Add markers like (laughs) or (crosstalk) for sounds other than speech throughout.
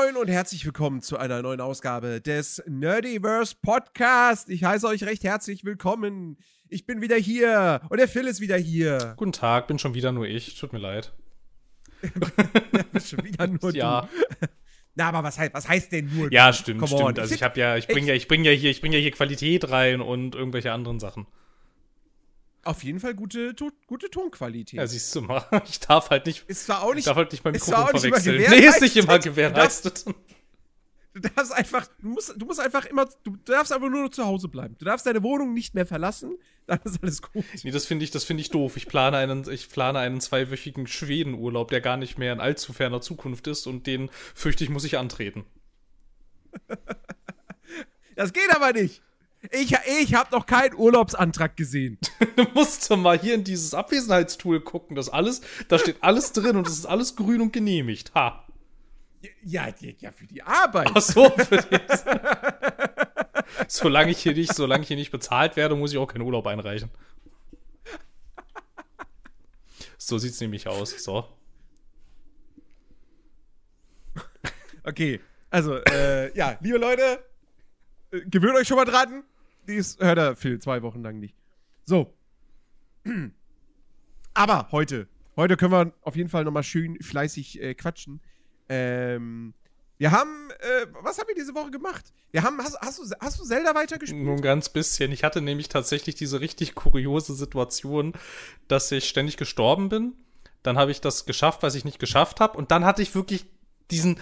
Moin, und herzlich willkommen zu einer neuen Ausgabe des Nerdiverse Podcast. Ich heiße euch recht herzlich willkommen. Ich bin wieder hier und der Phil ist wieder hier. Guten Tag, bin schon wieder nur ich. Tut mir leid. (laughs) schon wieder nur ja. du. Na, aber was heißt, was heißt denn nur Ja, stimmt, Come stimmt. on. Also ich habe ja, ich bringe ja, ich bringe ja hier, ich bringe ja hier Qualität rein und irgendwelche anderen Sachen. Auf jeden Fall gute, tu- gute Tonqualität. Ja, siehst du mal. (laughs) Ich darf halt nicht, ist zwar auch ich nicht, darf halt nicht mein Mikrofon auch nicht immer verwechseln. Nee, ist nicht immer gewährleistet. du darfst einfach, du musst, du musst einfach immer, du darfst einfach nur zu Hause bleiben. Du darfst deine Wohnung nicht mehr verlassen, dann ist alles gut. Nee, das finde ich, das finde ich doof. Ich plane einen, ich plane einen zweiwöchigen Schwedenurlaub, der gar nicht mehr in allzu ferner Zukunft ist und den fürchte ich, muss ich antreten. (laughs) Das geht aber nicht. Ich, ich habe noch keinen Urlaubsantrag gesehen. (laughs) Du musst mal hier in dieses Abwesenheitstool gucken. Das alles, da steht alles drin und es ist alles grün und genehmigt. Ha. Ja, ja, ja für die Arbeit. Ach so, für das. (laughs) solange ich hier nicht, solange ich hier nicht bezahlt werde, muss ich auch keinen Urlaub einreichen. So sieht's nämlich aus. So. Okay, also, äh, ja, liebe Leute, gewöhnt euch schon mal dran. Dies hört er Phil zwei Wochen lang nicht. So. (clears throat) Aber heute, heute können wir auf jeden Fall nochmal schön fleißig äh, quatschen. Ähm, wir haben, äh, was haben wir diese Woche gemacht? Wir haben, hast, hast, du, hast du Zelda weitergespielt? Nur ein ganz bisschen. Ich hatte nämlich tatsächlich diese richtig kuriose Situation, dass ich ständig gestorben bin. Dann habe ich das geschafft, was ich nicht geschafft habe. Und dann hatte ich wirklich diesen.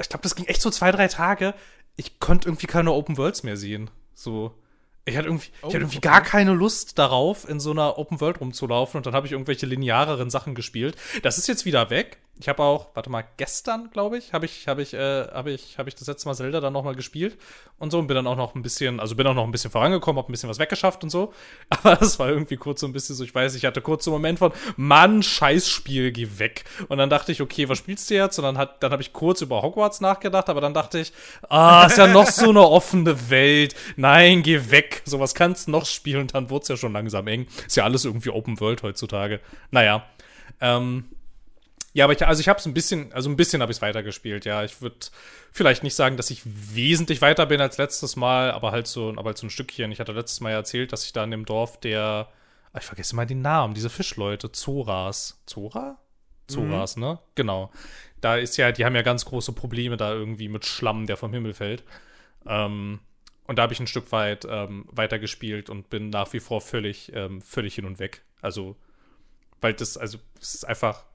Ich glaube, das ging echt so zwei, drei Tage. Ich konnte irgendwie keine Open Worlds mehr sehen. So. Ich hatte irgendwie, Oh, ich hatte irgendwie okay. gar keine Lust darauf, in so einer Open World rumzulaufen. Und dann habe ich irgendwelche lineareren Sachen gespielt. Das ist jetzt wieder weg. Ich habe auch, warte mal, gestern, glaube ich, habe ich, habe ich, äh, habe ich, habe ich das letzte Mal Zelda dann nochmal gespielt und so und bin dann auch noch ein bisschen, also bin auch noch ein bisschen vorangekommen, habe ein bisschen was weggeschafft und so. (laughs) Aber das war irgendwie kurz so ein bisschen so, ich weiß, ich hatte kurz so einen Moment von, Mann, Scheißspiel, geh weg. Und dann dachte ich, okay, was spielst du jetzt? Und dann hat, dann habe ich kurz über Hogwarts nachgedacht, aber dann dachte ich, ah, ist ja noch so eine offene Welt. Nein, geh weg. Sowas kannst du noch spielen und dann wurde es ja schon langsam eng. Ist ja alles irgendwie Open World heutzutage. Naja. Ähm, ja, aber ich, also ich habe es ein bisschen, also ein bisschen habe ich es weitergespielt, ja. Ich würde vielleicht nicht sagen, dass ich wesentlich weiter bin als letztes Mal, aber halt so, aber halt so ein Stückchen. Ich hatte letztes Mal ja erzählt, dass ich da in dem Dorf der, ah, ich vergesse mal den Namen, diese Fischleute, Zoras. Zora? Zoras, ne? Genau. Da ist ja, die haben ja ganz große Probleme da irgendwie mit Schlamm, der vom Himmel fällt. Ähm, und da habe ich ein Stück weit ähm, weitergespielt und bin nach wie vor völlig, ähm, völlig hin und weg. Also, weil das, also, es ist einfach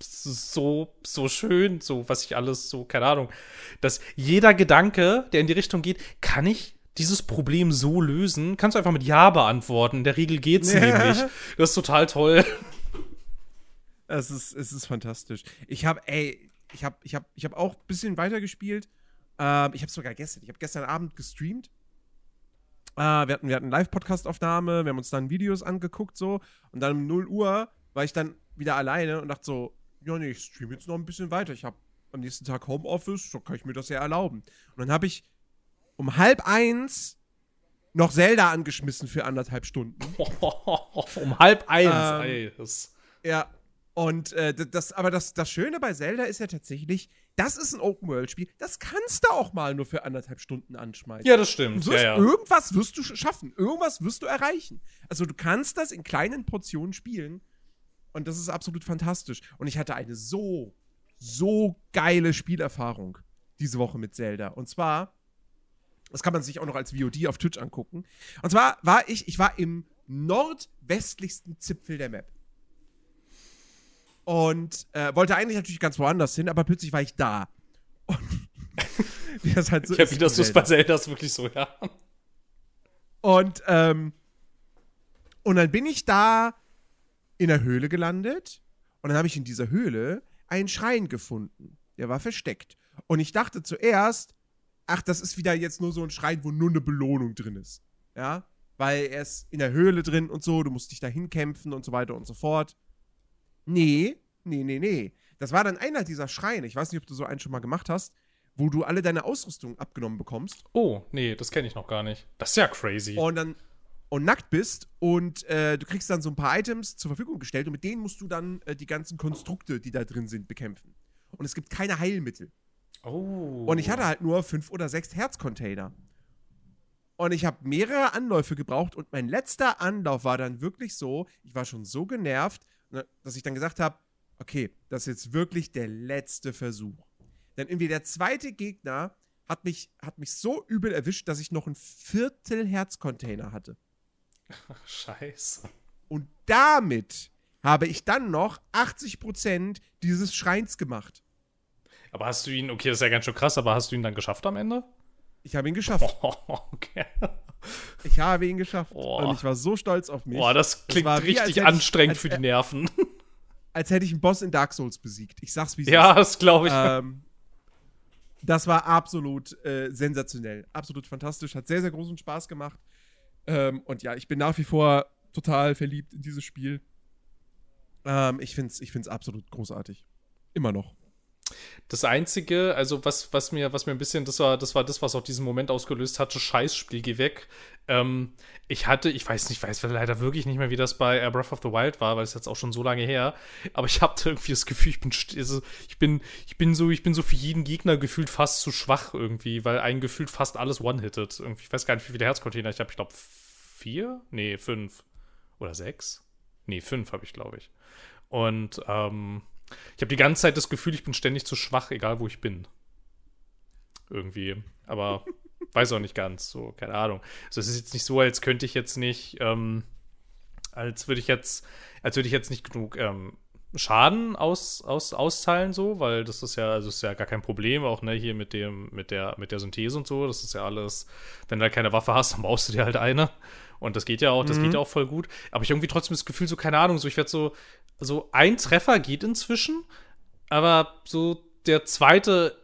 so, so schön, so, was ich alles so, keine Ahnung, dass jeder Gedanke, der in die Richtung geht, kann ich dieses Problem so lösen? Kannst du einfach mit Ja beantworten. In der Regel geht's Ja. (laughs) nämlich. Das ist total toll. Es ist, es ist fantastisch. Ich habe, ey, ich habe ich hab, ich hab auch ein bisschen weitergespielt. Ähm, ich habe sogar gestern, ich habe gestern Abend gestreamt. Äh, wir hatten, wir hatten Live-Podcast-Aufnahme, wir haben uns dann Videos angeguckt so. Und dann um 0 Uhr war ich dann wieder alleine und dachte so, ja nee, ich streame jetzt noch ein bisschen weiter. Ich habe am nächsten Tag Homeoffice, so kann ich mir das ja erlauben. Und dann habe ich um halb eins noch Zelda angeschmissen für anderthalb Stunden. (laughs) um halb eins, Ähm, ey. Das, Ja, und äh, das, aber das, das Schöne bei Zelda ist ja tatsächlich, das ist ein Open-World-Spiel, das kannst du auch mal nur für anderthalb Stunden anschmeißen. ja, das stimmt. wirst, Ja, ja. Irgendwas wirst du sch- schaffen, irgendwas wirst du erreichen. Also du kannst das in kleinen Portionen spielen und das ist absolut fantastisch. Und ich hatte eine so, so geile Spielerfahrung diese Woche mit Zelda. Und zwar, das kann man sich auch noch als VOD auf Twitch angucken. Und zwar war ich, ich war im nordwestlichsten Zipfel der Map. Und äh, wollte eigentlich natürlich ganz woanders hin, aber plötzlich war ich da. Und (laughs) das halt so Ja, ist wie in das ist Zelda. bei Zelda ist wirklich so, ja. Und, ähm, und dann bin ich da in der Höhle gelandet. Und dann habe ich in dieser Höhle einen Schrein gefunden. Der war versteckt. Und ich dachte zuerst, ach, das ist wieder jetzt nur so ein Schrein, wo nur eine Belohnung drin ist. Ja? Weil er ist in der Höhle drin und so, du musst dich da hinkämpfen und so weiter und so fort. Nee, nee, nee, nee. Das war dann einer dieser Schreine. Ich weiß nicht, ob du so einen schon mal gemacht hast, wo du alle deine Ausrüstung abgenommen bekommst. Oh, nee, das kenne ich noch gar nicht. Das ist ja crazy. und dann und nackt bist und äh, du kriegst dann so ein paar Items zur Verfügung gestellt und mit denen musst du dann äh, die ganzen Konstrukte, die da drin sind, bekämpfen. und es gibt keine Heilmittel. Oh. Und ich hatte halt nur fünf oder sechs Herzcontainer. Und ich habe mehrere Anläufe gebraucht und mein letzter Anlauf war dann wirklich so, ich war schon so genervt, ne, dass ich dann gesagt habe, okay, das ist jetzt wirklich der letzte Versuch. Denn irgendwie der zweite Gegner hat mich, hat mich so übel erwischt, dass ich noch ein Viertel Herzcontainer hatte. (laughs) Scheiße. Und damit habe ich dann noch 80% dieses Schreins gemacht. Aber hast du ihn, okay, das ist ja ganz schön krass, aber hast du ihn dann geschafft am Ende? Ich habe ihn geschafft. Oh, (laughs) okay. Ich habe ihn geschafft. Oh. Und ich war so stolz auf mich. Boah, das klingt als richtig ich- anstrengend für die Nerven. (laughs) Als hätte ich einen Boss in Dark Souls besiegt. Ich sag's wie ja, das glaube ich. Ähm, das war absolut äh, sensationell. Absolut fantastisch. Hat sehr, sehr großen Spaß gemacht. Ähm, und ja, ich bin nach wie vor total verliebt in dieses Spiel. Ähm, ich find's, ich find's absolut großartig. Immer noch. Das einzige, also was, was mir, was mir ein bisschen, das war, das war das, was auch diesen Moment ausgelöst hatte, Scheißspiel, geh weg. Ähm, ich hatte, ich weiß nicht, ich weiß leider wirklich nicht mehr, wie das bei Breath of the Wild war, weil es jetzt auch schon so lange her. Aber ich hatte irgendwie das Gefühl, ich bin, also, ich bin, ich bin so, ich bin so für jeden Gegner gefühlt fast zu schwach irgendwie, weil ein gefühlt fast alles one-hittet. Irgendwie, ich weiß gar nicht, wie viele Herzcontainer ich habe. Ich glaube vier, nee fünf oder sechs, nee fünf habe ich glaube ich. Und ähm, ich habe die ganze Zeit das Gefühl, ich bin ständig zu schwach, egal wo ich bin. Irgendwie. Aber (laughs) weiß auch nicht ganz. So, keine Ahnung. Also es ist jetzt nicht so, als könnte ich jetzt nicht, ähm, als würde ich jetzt, als würde ich jetzt nicht genug ähm, Schaden aus, aus, austeilen, so, weil das ist ja, also ist ja gar kein Problem, auch ne, hier mit dem, mit der, mit der Synthese und so. Das ist ja alles, wenn du halt keine Waffe hast, dann baust du dir halt eine. Und das geht ja auch, das geht ja auch voll gut. Aber ich habe irgendwie trotzdem das Gefühl, so, keine Ahnung, so, ich werde so, so ein Treffer geht inzwischen, aber so der zweite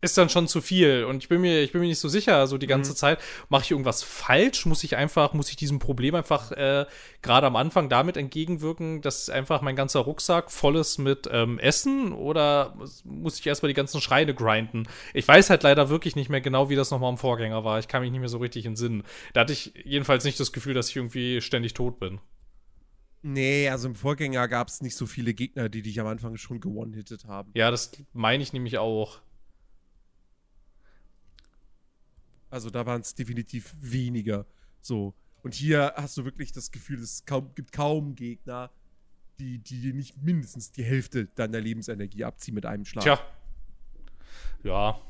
ist dann schon zu viel. Und ich bin mir ich bin mir nicht so sicher so die ganze Zeit mache ich irgendwas falsch? Muss ich einfach muss ich diesem Problem einfach äh, gerade am Anfang damit entgegenwirken dass einfach mein ganzer Rucksack voll ist mit ähm, Essen? Oder muss ich erstmal die ganzen Schreine grinden? Ich weiß halt leider wirklich nicht mehr genau wie das nochmal im Vorgänger war. Ich kann mich nicht mehr so richtig in Sinn da hatte ich jedenfalls nicht das Gefühl dass ich irgendwie ständig tot bin. Nee, also im Vorgänger gab es nicht so viele Gegner, die dich am Anfang schon gewonnen-hittet haben. ja das meine ich nämlich auch Also da waren es definitiv weniger. So. Und hier hast du wirklich das Gefühl, es kaum, gibt kaum Gegner, die, die nicht mindestens die Hälfte deiner Lebensenergie abziehen mit einem Schlag. Tja. Ja.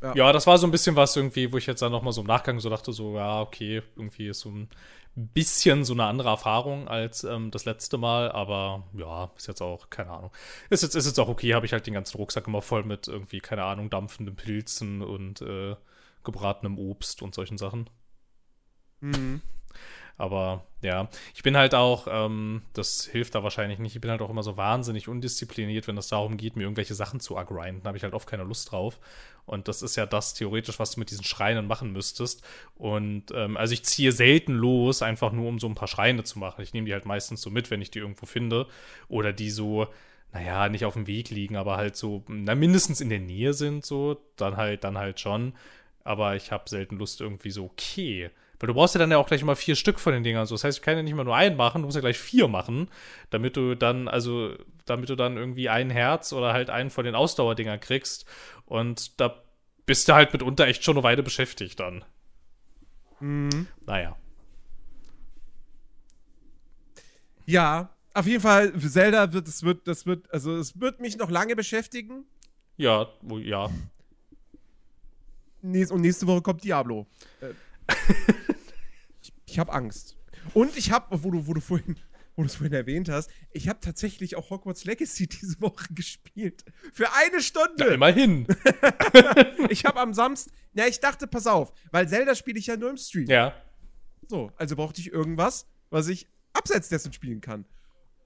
Ja. ja. das war so ein bisschen was irgendwie, wo ich jetzt dann nochmal so im Nachgang so dachte, so, ja, okay, irgendwie ist so ein bisschen so eine andere Erfahrung als ähm, das letzte Mal, aber ja, ist jetzt auch, keine Ahnung. Ist jetzt, ist jetzt auch okay, habe ich halt den ganzen Rucksack immer voll mit irgendwie, keine Ahnung, dampfenden Pilzen und äh, gebratenem Obst und solchen Sachen. Mhm. Aber ja, ich bin halt auch, ähm, das hilft da wahrscheinlich nicht, ich bin halt auch immer so wahnsinnig undiszipliniert, wenn es darum geht, mir irgendwelche Sachen zu agrinden. Da habe ich halt oft keine Lust drauf. Und das ist ja das theoretisch, was du mit diesen Schreinen machen müsstest. Und ähm, also ich ziehe selten los, einfach nur um so ein paar Schreine zu machen. Ich nehme die halt meistens so mit, wenn ich die irgendwo finde. Oder die so, naja, nicht auf dem Weg liegen, aber halt so, na, mindestens in der Nähe sind, so, dann halt, dann halt schon. Aber ich habe selten Lust irgendwie so, okay. Weil du brauchst ja dann ja auch gleich mal vier Stück von den Dingern. So, das heißt, ich kann ja nicht mal nur einen machen, du musst ja gleich vier machen, damit du dann, also, damit du dann irgendwie ein Herz oder halt einen von den Ausdauerdingern kriegst. Und da bist du halt mitunter echt schon eine Weile beschäftigt dann. Mhm. Naja. Ja, auf jeden Fall, Zelda wird es wird, das wird, also es wird mich noch lange beschäftigen. Ja, wo- ja. Nächst, und nächste Woche kommt Diablo. Ich ich habe Angst. Und ich habe, wo du, wo du vorhin, wo du es vorhin erwähnt hast, ich habe tatsächlich auch Hogwarts Legacy (laughs) diese Woche gespielt. Für eine Stunde. Ja, immerhin. (laughs) Ich habe am Samstag, na, ich dachte, pass auf, weil Zelda spiele ich ja nur im Stream. ja. So, also brauchte ich irgendwas, was ich abseits dessen spielen kann.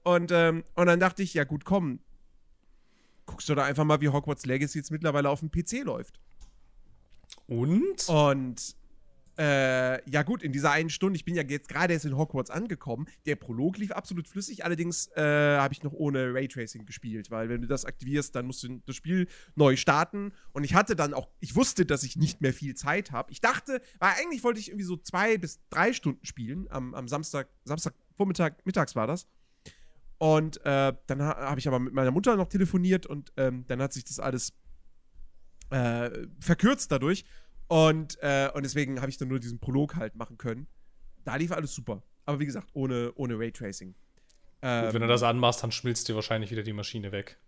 Und, ähm, und dann dachte ich, ja gut, komm, guckst du da einfach mal, wie Hogwarts Legacy jetzt mittlerweile auf dem PC läuft. Und? Und äh, ja gut, in dieser einen Stunde, ich bin ja jetzt gerade erst in Hogwarts angekommen, der Prolog lief absolut flüssig, allerdings äh, habe ich noch ohne Raytracing gespielt, weil wenn du das aktivierst, dann musst du das Spiel neu starten und ich hatte dann auch, ich wusste, dass ich nicht mehr viel Zeit habe. Ich dachte, weil eigentlich wollte ich irgendwie so zwei bis drei Stunden spielen, am, am Samstag, Samstag Vormittag, mittags war das. Und äh, dann ha habe ich aber mit meiner Mutter noch telefoniert und ähm, dann hat sich das alles äh, verkürzt dadurch. Und, äh, und deswegen habe ich dann nur diesen Prolog halt machen können. Da lief alles super. Aber wie gesagt, ohne, ohne Raytracing. Ähm, Gut, wenn du das anmachst, dann schmilzt dir wahrscheinlich wieder die Maschine weg.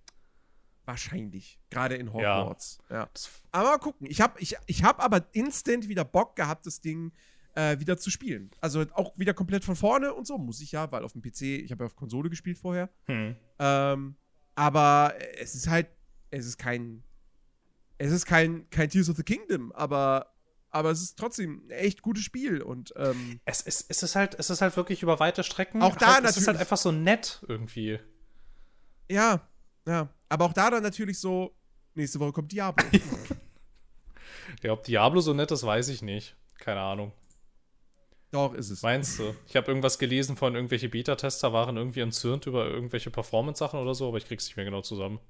Wahrscheinlich. Gerade in Hogwarts. Ja. ja. Aber mal gucken. Ich habe ich, ich hab aber instant wieder Bock gehabt, das Ding äh, wieder zu spielen. Also auch wieder komplett von vorne und so. Muss ich ja, weil auf dem PC, ich habe ja auf Konsole gespielt vorher. Hm. Ähm, aber es ist halt, es ist kein, es ist kein, kein Tears of the Kingdom, aber aber es ist trotzdem ein echt gutes Spiel und ähm, es, ist, es, ist halt, es ist halt wirklich über weite Strecken. Auch da halt, natürlich. Es ist halt einfach so nett irgendwie. Ja, ja. Aber auch da dann natürlich so, nächste Woche kommt Diablo. (laughs) ja, ob Diablo so nett ist, weiß ich nicht. Keine Ahnung. Doch, ist es. Meinst du? Ich habe irgendwas gelesen von irgendwelche Beta-Tester waren irgendwie entzürnt über irgendwelche Performance-Sachen oder so, aber ich krieg's nicht mehr genau zusammen.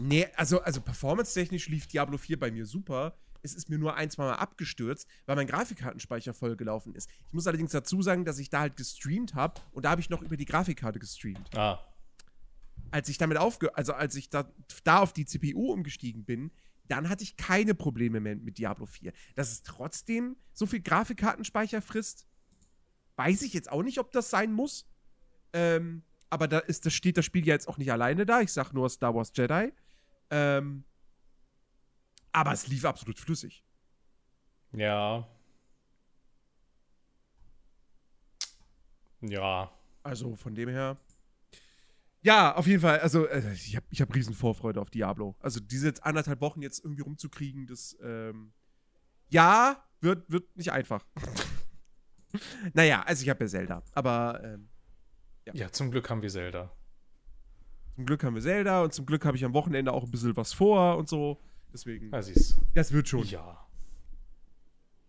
Nee, also, also performance-technisch lief Diablo 4 bei mir super. Es ist mir nur ein, zwei Mal abgestürzt, weil mein Grafikkartenspeicher vollgelaufen ist. Ich muss allerdings dazu sagen, dass ich da halt gestreamt habe und da habe ich noch über die Grafikkarte gestreamt. Ah. Als ich damit aufge also als ich da, da auf die CPU umgestiegen bin, dann hatte ich keine Probleme mehr mit Diablo 4. Dass es trotzdem so viel Grafikkartenspeicher frisst, weiß ich jetzt auch nicht, ob das sein muss. Ähm, aber da ist, das steht das Spiel ja jetzt auch nicht alleine da. Ich sag nur Star Wars Jedi. Ähm, aber es lief absolut flüssig. Ja. Ja. Also von dem her. Ja, auf jeden Fall. Also äh, ich habe ich hab riesen Vorfreude auf Diablo. Also diese jetzt anderthalb Wochen jetzt irgendwie rumzukriegen, das ähm, ja, wird, wird nicht einfach. (laughs) naja, also ich habe ja Zelda. Aber ähm, ja. ja, zum Glück haben wir Zelda. Zum Glück haben wir Zelda und zum Glück habe ich am Wochenende auch ein bisschen was vor und so. Deswegen. Ja, siehst Das wird schon. Ja.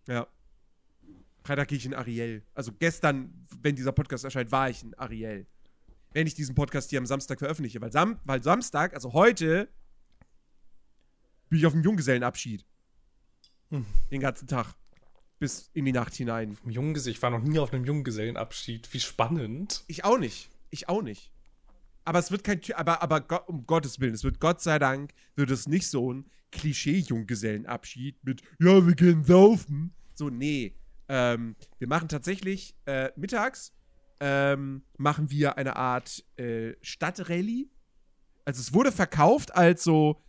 Ja. Freitag gehe ich in Ariel. Also gestern, wenn dieser Podcast erscheint, war ich in Ariel. Wenn ich diesen Podcast hier am Samstag veröffentliche. Weil, Sam weil Samstag, also heute, bin ich auf dem Junggesellenabschied. Hm. Den ganzen Tag. Bis in die Nacht hinein. Junggesellen. Ich war noch nie auf einem Junggesellenabschied. Wie spannend. Ich auch nicht. Ich auch nicht. Aber es wird kein, aber, aber um Gottes Willen, es wird Gott sei Dank, wird es nicht so ein Klischee-Junggesellenabschied mit, ja, wir gehen saufen. So, nee. Ähm, wir machen tatsächlich äh, mittags ähm, machen wir eine Art äh, Stadtrallye. Also es wurde verkauft als so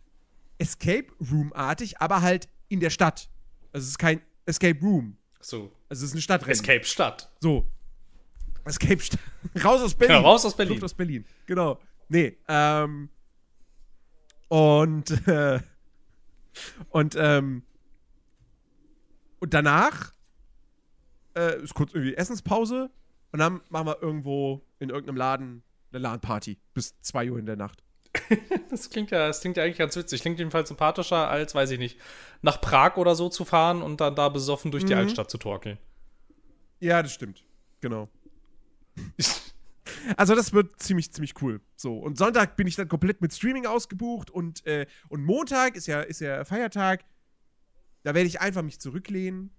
Escape Room-artig, aber halt in der Stadt. Also es ist kein Escape Room. So. Also es ist eine Stadtrallye. Escape Stadt. So. Escape Stadt. (laughs) raus aus Berlin. Genau, raus aus Berlin. Flucht aus Berlin. Genau. Nee, ähm. Und, (laughs) äh, und, ähm, und danach äh, ist kurz irgendwie Essenspause und dann machen wir irgendwo in irgendeinem Laden eine LAN-Party bis 2 Uhr in der Nacht. (laughs) das klingt ja, das klingt ja eigentlich ganz witzig. Klingt jedenfalls sympathischer, als, weiß ich nicht, nach Prag oder so zu fahren und dann da besoffen durch die mhm. Altstadt zu torkeln. Ja, das stimmt. Genau. (laughs) Also das wird ziemlich, ziemlich cool. So, und Sonntag bin ich dann komplett mit Streaming ausgebucht und, äh, und Montag ist ja, ist ja Feiertag. Da werde ich einfach mich zurücklehnen.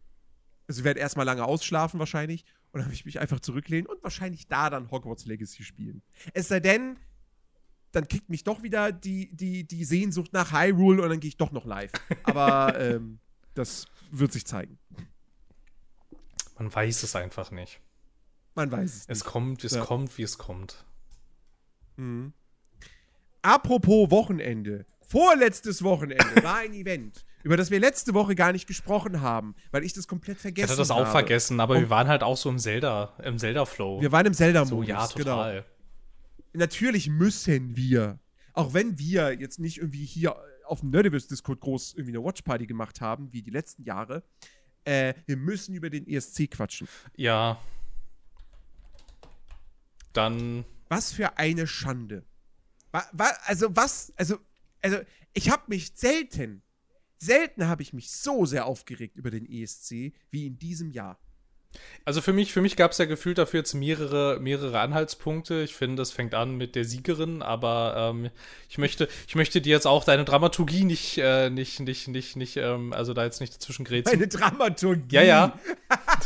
Also ich werde erstmal lange ausschlafen wahrscheinlich. Und dann werde ich mich einfach zurücklehnen und wahrscheinlich da dann Hogwarts Legacy spielen. Es sei denn, dann kickt mich doch wieder die, die, die Sehnsucht nach Hyrule und dann gehe ich doch noch live. Aber (laughs) ähm, das wird sich zeigen. Man weiß es einfach nicht. Man weiß es. Es nicht. kommt, es ja. kommt, wie es kommt. Mhm. Apropos Wochenende. Vorletztes Wochenende (laughs) war ein Event, über das wir letzte Woche gar nicht gesprochen haben, weil ich das komplett vergessen habe. Ich hatte das auch habe. vergessen, aber Und wir waren halt auch so im Zelda, im Zelda-Flow. Wir waren im Zelda-Modus. So, ja, total. Genau. Natürlich müssen wir, auch wenn wir jetzt nicht irgendwie hier auf dem Nerdiverse-Discord groß irgendwie eine Watchparty gemacht haben, wie die letzten Jahre, äh, wir müssen über den ESC quatschen. Ja, dann. Was für eine Schande. Also, was, also, also, ich habe mich selten, selten habe ich mich so sehr aufgeregt über den ESC wie in diesem Jahr. Also für mich, für mich gab es ja gefühlt dafür jetzt mehrere, mehrere Anhaltspunkte. Ich finde, das fängt an mit der Siegerin, aber ähm, ich möchte, ich möchte dir jetzt auch deine Dramaturgie nicht, äh, nicht, nicht, nicht, nicht, ähm, also da jetzt nicht dazwischen grätschen. Deine Dramaturgie. Ja, ja.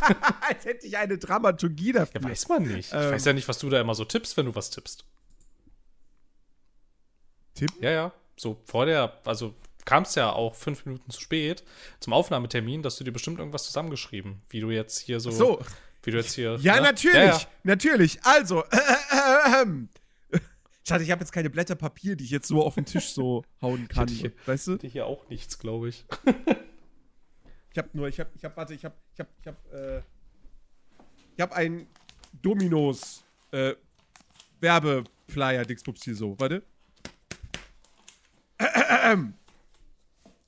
(laughs) Als hätte ich eine Dramaturgie dafür. Ja, weiß man nicht. Ich Ähm. weiß ja nicht, was du da immer so tippst, wenn du was tippst. Tipp? Ja, ja. So vor der, also kamst ja auch fünf Minuten zu spät zum Aufnahmetermin, dass du dir bestimmt irgendwas zusammengeschrieben, wie du jetzt hier so, So. wie du jetzt hier. Ja, ne? natürlich. Ja, ja. Natürlich. Also, äh, ähm. Schade, ich habe jetzt keine Blätter Papier, die ich jetzt so auf den Tisch so hauen (laughs) kann. hätte hier- weißt du? Hatte hier auch nichts, glaube ich. (laughs) Ich habe nur, ich habe, ich habe, warte, ich habe, ich habe, ich habe, äh, ich habe einen Dominos äh, Werbeflyer Dixpups hier so. Warte.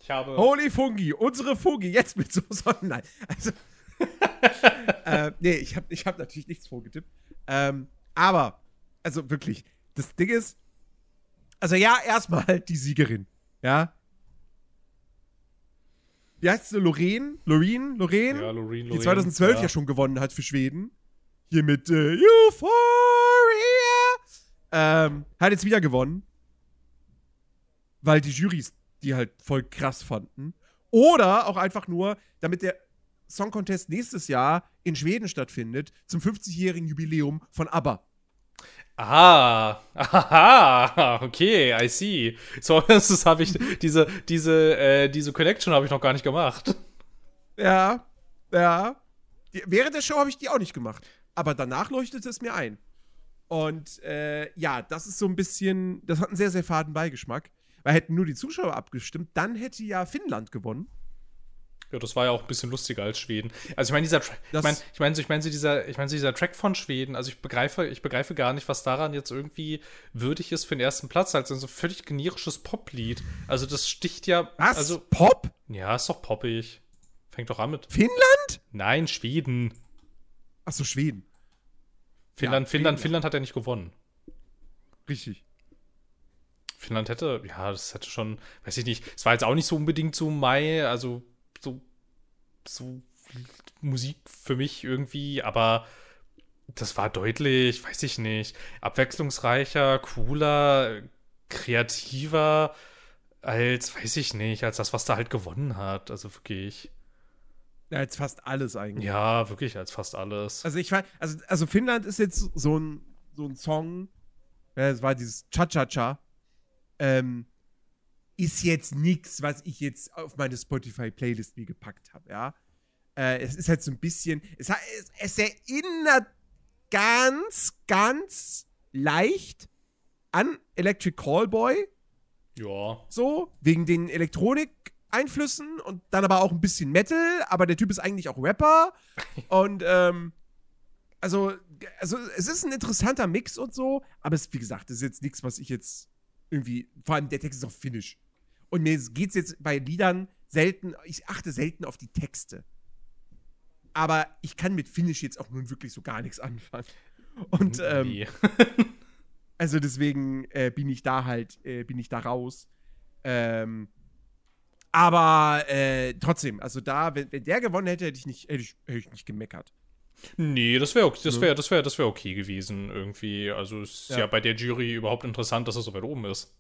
Ich habe. Holy Fungi, unsere Fungi, jetzt mit so Sonnen. Nein. Also, (laughs) äh, nee, ich habe ich hab natürlich nichts vorgetippt. Ähm, aber, also wirklich, das Ding ist, also ja, erstmal die Siegerin. Ja. Wie heißt sie? Lorraine? Loreen? Lorraine? Ja, die Lorraine, 2012 ja. ja. schon gewonnen hat für Schweden. Hier mit äh, Euphoria. Ähm, hat jetzt wieder gewonnen. Weil die Jurys die halt voll krass fanden. Oder auch einfach nur, damit der Song Contest nächstes Jahr in Schweden stattfindet, zum 50-jährigen Jubiläum von ABBA. Ah, (laughs) aha, okay, I see. So, (laughs) das habe ich, diese, diese, äh, diese Connection habe ich noch gar nicht gemacht. Ja, ja. Während der Show habe ich die auch nicht gemacht. Aber danach leuchtete es mir ein. Und äh, ja, das ist so ein bisschen, das hat einen sehr, sehr faden Beigeschmack. Weil hätten nur die Zuschauer abgestimmt, dann hätte ja Finnland gewonnen. Ja, das war ja auch ein bisschen lustiger als Schweden. Also ich meine, dieser Tra ich meine, ich meine, so, ich meine, dieser, ich meine, dieser Track von Schweden, also ich begreife, ich begreife gar nicht, was daran jetzt irgendwie würdig ist für den ersten Platz, als so ein völlig generisches Poplied. Also das sticht ja, Was? also Pop? ja, ist doch poppig. Fängt doch an mit. Finnland? Nein, Schweden. Achso, Schweden. Finnland, Ja, Finnland, Schweden, Finnland hat ja nicht gewonnen. Richtig. Finnland hätte, ja, das hätte schon, weiß ich nicht, es war jetzt auch nicht so unbedingt so Mai, also so, so Musik für mich irgendwie, aber das war deutlich, weiß ich nicht, abwechslungsreicher, cooler, kreativer als, weiß ich nicht, als das, was da halt gewonnen hat. Also wirklich, jetzt fast alles eigentlich. ja, wirklich als fast alles. Also ich weiß, also, also Finnland ist jetzt so ein, so ein Song, ja, es war dieses Cha-Cha-Cha, ähm, ist jetzt nichts, was ich jetzt auf meine Spotify-Playlist mir gepackt habe, ja. Äh, es ist halt so ein bisschen, es, es, es erinnert ganz, ganz leicht an Electric Callboy, Ja, so, wegen den Elektronik-Einflüssen und dann aber auch ein bisschen Metal, aber der Typ ist eigentlich auch Rapper. (laughs) und, ähm, also, also, es ist ein interessanter Mix und so, aber es, wie gesagt, das ist jetzt nichts, was ich jetzt irgendwie, vor allem der Text ist auf Finnisch. Und mir geht's jetzt bei Liedern selten, ich achte selten auf die Texte. Aber ich kann mit Finnisch jetzt auch nun wirklich so gar nichts anfangen. Und, ähm, nee. also deswegen äh, bin ich da halt, äh, bin ich da raus. Ähm, aber äh, trotzdem, also da, wenn, wenn der gewonnen hätte, hätte ich nicht, hätte ich, hätte ich nicht gemeckert. Nee, das wäre okay, das Ne? wäre das wäre das wäre okay gewesen irgendwie. Also es ist ja. Ja. bei der Jury überhaupt interessant, dass er so weit oben ist.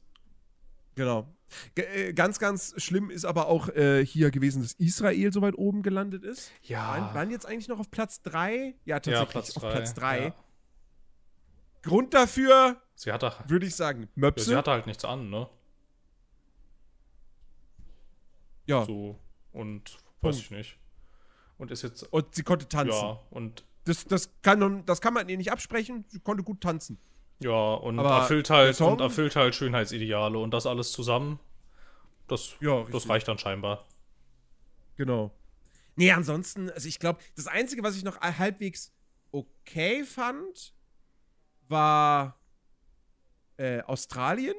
Genau. G äh, ganz, ganz schlimm ist aber auch äh, hier gewesen, dass Israel so weit oben gelandet ist. Waren, waren jetzt eigentlich noch auf Platz 3? Ja, tatsächlich ja, Platz auf drei, Platz 3. Ja. Grund dafür, Sie hatte würde ich sagen, ja, Möpse. sie hatte halt nichts an, ne? ja. So und weiß Punkt. ich nicht. Und ist jetzt Und sie konnte tanzen. ja und Das, das, kann, das kann man ihr nicht absprechen. Sie konnte gut tanzen. Ja und Aber erfüllt halt Song- und erfüllt halt Schönheitsideale und das alles zusammen. Das Ja, das reicht dann scheinbar. Genau. Nee, ansonsten, also ich glaube, das Einzige, was ich noch halbwegs okay fand, war äh, Australien.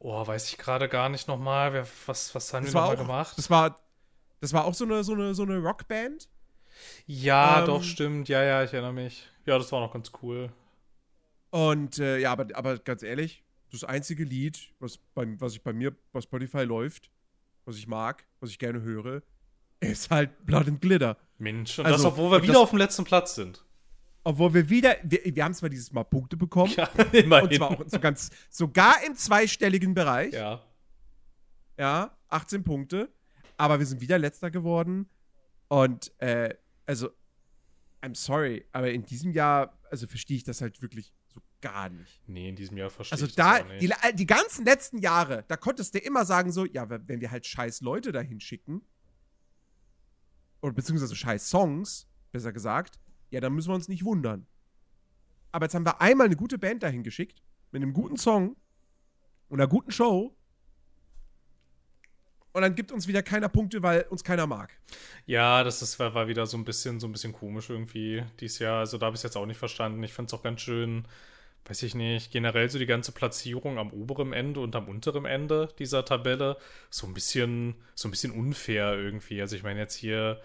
Oh, weiß ich gerade gar nicht nochmal, wer was was haben Das wir nochmal gemacht? das war, das war auch so eine, so eine, so eine Rockband. Ja, ähm, doch stimmt. Ja, ja, ich erinnere mich. Ja, das war noch ganz cool. Und äh, ja, aber, aber ganz ehrlich, das einzige Lied, was, beim, was ich bei mir bei Spotify läuft, was ich mag, was ich gerne höre, ist halt Blood and Glitter. Mensch, und Also, das, obwohl wir wieder das- auf dem letzten Platz sind. Obwohl wir wieder, wir, wir haben zwar dieses Mal Punkte bekommen, Ja, (laughs) immerhin. und zwar auch so ganz, sogar im zweistelligen Bereich. ja. Ja, 18 Punkte. Aber wir sind wieder letzter geworden. Und, äh, also, I'm sorry, aber in diesem Jahr, also verstehe ich das halt wirklich so gar nicht. Nee, in diesem Jahr verstehe Also ich da, das auch nicht. die, die ganzen letzten Jahre, da konntest du immer sagen so, ja, wenn wir halt scheiß Leute dahin schicken, oder beziehungsweise scheiß Songs, besser gesagt, ja, dann müssen wir uns nicht wundern. Aber jetzt haben wir einmal eine gute Band dahin geschickt, mit einem guten Song und einer guten Show. Und dann gibt uns wieder keiner Punkte, weil uns keiner mag. Ja, das ist, war, wieder so ein bisschen, so ein bisschen komisch irgendwie dieses Jahr. Also da habe ich es jetzt auch nicht verstanden. Ich fand es auch ganz schön, weiß ich nicht, generell so die ganze Platzierung am oberen Ende und am unteren Ende dieser Tabelle so ein bisschen, so ein bisschen unfair irgendwie. Also ich meine jetzt hier,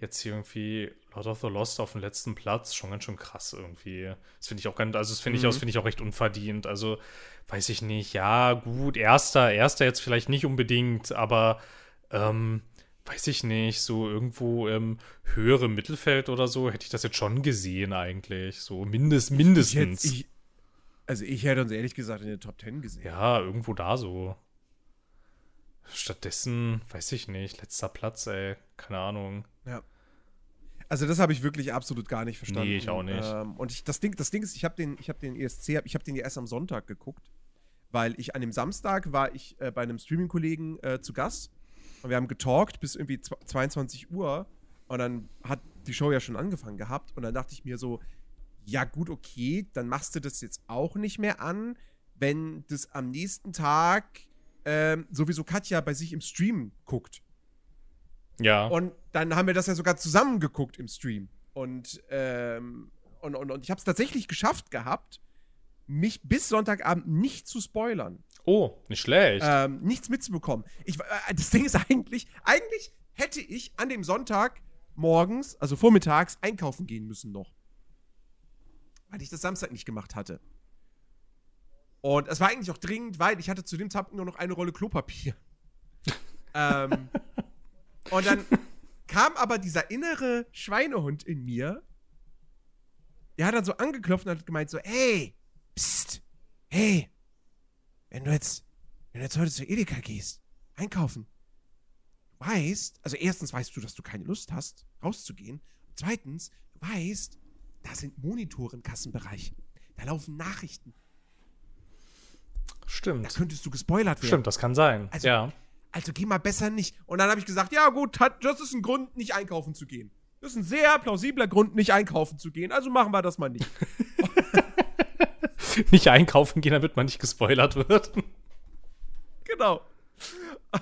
jetzt hier irgendwie Lord of the Lost auf dem letzten Platz, schon ganz schön krass irgendwie. Das finde ich auch ganz, also das finde ich auch, finde ich auch recht unverdient. Also weiß ich nicht, ja, gut, erster, erster jetzt vielleicht nicht unbedingt, aber ähm, weiß ich nicht, so irgendwo im höheren Mittelfeld oder so, hätte ich das jetzt schon gesehen eigentlich. So mindest, mindestens. Ich, ich, also ich hätte uns ehrlich gesagt in den Top Ten gesehen. ja, irgendwo da so. Stattdessen, weiß ich nicht, letzter Platz, ey, keine Ahnung. Ja. Also das habe ich wirklich absolut gar nicht verstanden. Nee, ich auch nicht. Ähm, und ich, das, Ding, das Ding ist, ich habe den, ich hab den ESC, ich habe den ja erst am Sonntag geguckt, weil ich an dem Samstag war ich äh, bei einem Streaming-Kollegen äh, zu Gast und wir haben getalkt bis irgendwie zw- 22 Uhr und dann hat die Show ja schon angefangen gehabt und dann dachte ich mir so, ja gut, okay, dann machst du das jetzt auch nicht mehr an, wenn das am nächsten Tag ähm, sowieso Katja bei sich im Stream guckt. Ja. Und dann haben wir das ja sogar zusammen geguckt im Stream. Und, ähm, und, und, und ich habe es tatsächlich geschafft gehabt, mich bis Sonntagabend nicht zu spoilern. oh, nicht schlecht. Ähm, nichts mitzubekommen. Ich, äh, das (laughs) Ding ist eigentlich, eigentlich hätte ich an dem Sonntag morgens, also vormittags, einkaufen gehen müssen noch. Weil ich das Samstag nicht gemacht hatte. Und es war eigentlich auch dringend, weil ich hatte zu dem Zeitpunkt nur noch eine Rolle Klopapier. (laughs) ähm, und dann kam aber dieser innere Schweinehund in mir. Der hat dann so angeklopft und hat gemeint so, hey, psst, hey, wenn du jetzt, wenn du jetzt heute zu Edeka gehst, einkaufen, du weißt, also erstens weißt du, dass du keine Lust hast, rauszugehen. Und zweitens, du weißt, da sind Monitore im Kassenbereich. Da laufen Nachrichten. Da Stimmt. könntest du gespoilert werden. Stimmt, das kann sein. Also- ja. Also geh mal besser nicht. Und dann habe ich gesagt, ja gut, hat- das ist ein Grund, nicht einkaufen zu gehen. Das ist ein sehr plausibler Grund, nicht einkaufen zu gehen. Also machen wir das mal nicht. (laughs) Nicht einkaufen gehen, damit man nicht gespoilert wird. genau.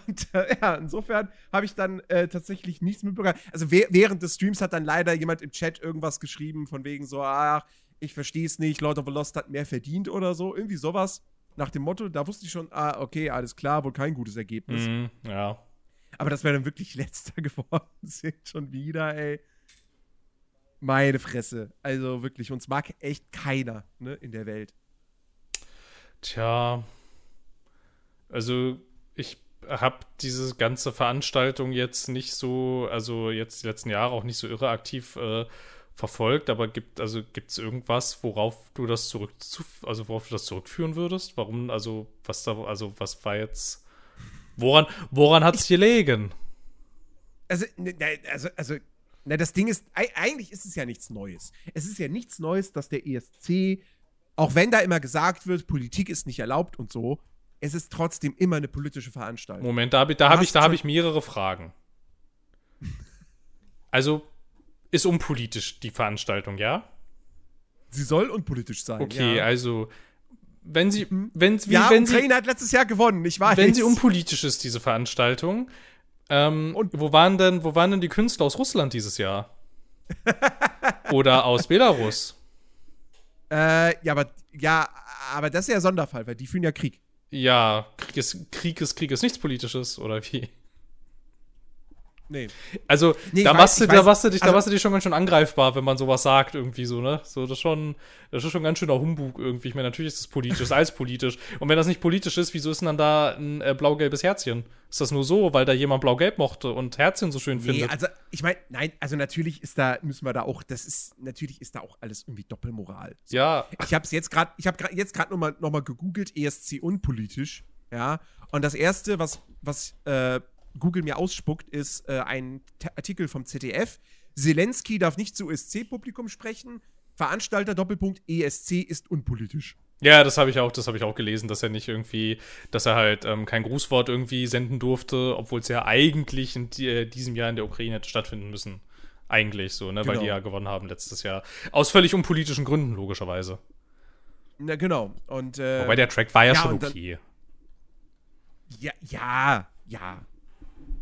Und äh, ja, insofern habe ich dann äh, tatsächlich nichts mitbekommen. Also we- während des Streams hat dann leider jemand im Chat irgendwas geschrieben, von wegen so, ach, ich verstehe es nicht, Lord of the Lost hat mehr verdient oder so. Irgendwie sowas. Nach dem Motto, da wusste ich schon, ah, okay, alles klar, wohl kein gutes Ergebnis. Mhm, ja. Aber dass wir dann wirklich (laughs) letzter geworden sind, schon wieder, ey. Meine Fresse. Also wirklich, uns mag echt keiner, ne, in der Welt. Tja. Also, ich habe diese ganze Veranstaltung jetzt nicht so, also jetzt die letzten Jahre auch nicht so irre aktiv äh, verfolgt, aber gibt also gibt's irgendwas, worauf du das zurück also worauf du das zurückführen würdest? Warum also was da also was war jetzt woran woran hat's gelegen? Also, ne, ne, also, also, na, das Ding ist, ei- eigentlich ist es ja nichts Neues. Es ist ja nichts Neues, dass der ESC, auch wenn da immer gesagt wird, Politik ist nicht erlaubt und so, es ist trotzdem immer eine politische Veranstaltung. Moment, da habe ich, da hab hast ich, da hab ich mehrere Fragen. Also ist unpolitisch die Veranstaltung, ja? Sie soll unpolitisch sein. Okay, ja. also wenn sie, wenn, wie, ja, wenn, sie, Ukraine hat letztes Jahr gewonnen, ich weiß. wenn sie unpolitisch ist, diese Veranstaltung, ähm, Und- wo waren denn, wo waren denn die Künstler aus Russland dieses Jahr? (laughs) Oder aus Belarus? Äh, ja, aber, ja, aber das ist ja Sonderfall, weil die führen ja Krieg. Ja, Krieg ist, Krieg ist, Krieg ist nichts Politisches, oder wie? Nee. Also, Nee, da, weiß- machst du, ich da, machst du dich, da also- machst du dich schon ganz schön angreifbar, wenn man sowas sagt, irgendwie so, ne? So, das ist schon, das ist schon ganz schöner Humbug irgendwie. Ich meine, natürlich ist es politisch, ist alles politisch. Und wenn das nicht politisch ist, wieso ist denn dann da ein äh, blau-gelbes Herzchen? Ist das nur so, weil da jemand blau-gelb mochte und Herzchen so schön Nee, findet? also ich meine, nein, also natürlich ist da, müssen wir da auch, das ist, natürlich ist da auch alles irgendwie Doppelmoral. So. ja, Ich habe es jetzt gerade, ich habe jetzt gerade nochmal noch mal gegoogelt, ESC unpolitisch, ja. Und das erste, was, was äh, Google mir ausspuckt, ist äh, ein T Artikel vom ZDF. Zelensky darf nicht zu ESC-Publikum sprechen. Veranstalter Doppelpunkt ESC ist unpolitisch. Ja, das habe ich auch, das habe ich auch gelesen, dass er nicht irgendwie, dass er halt ähm, kein Grußwort irgendwie senden durfte, obwohl es ja eigentlich in äh, diesem Jahr in der Ukraine hätte stattfinden müssen. Eigentlich so, ne, weil Genau. die ja gewonnen haben letztes Jahr. Aus völlig unpolitischen Gründen, logischerweise. Na, genau. Und, äh, Wobei der Track war ja, ja, schon und dann- okay. Ja, ja, ja.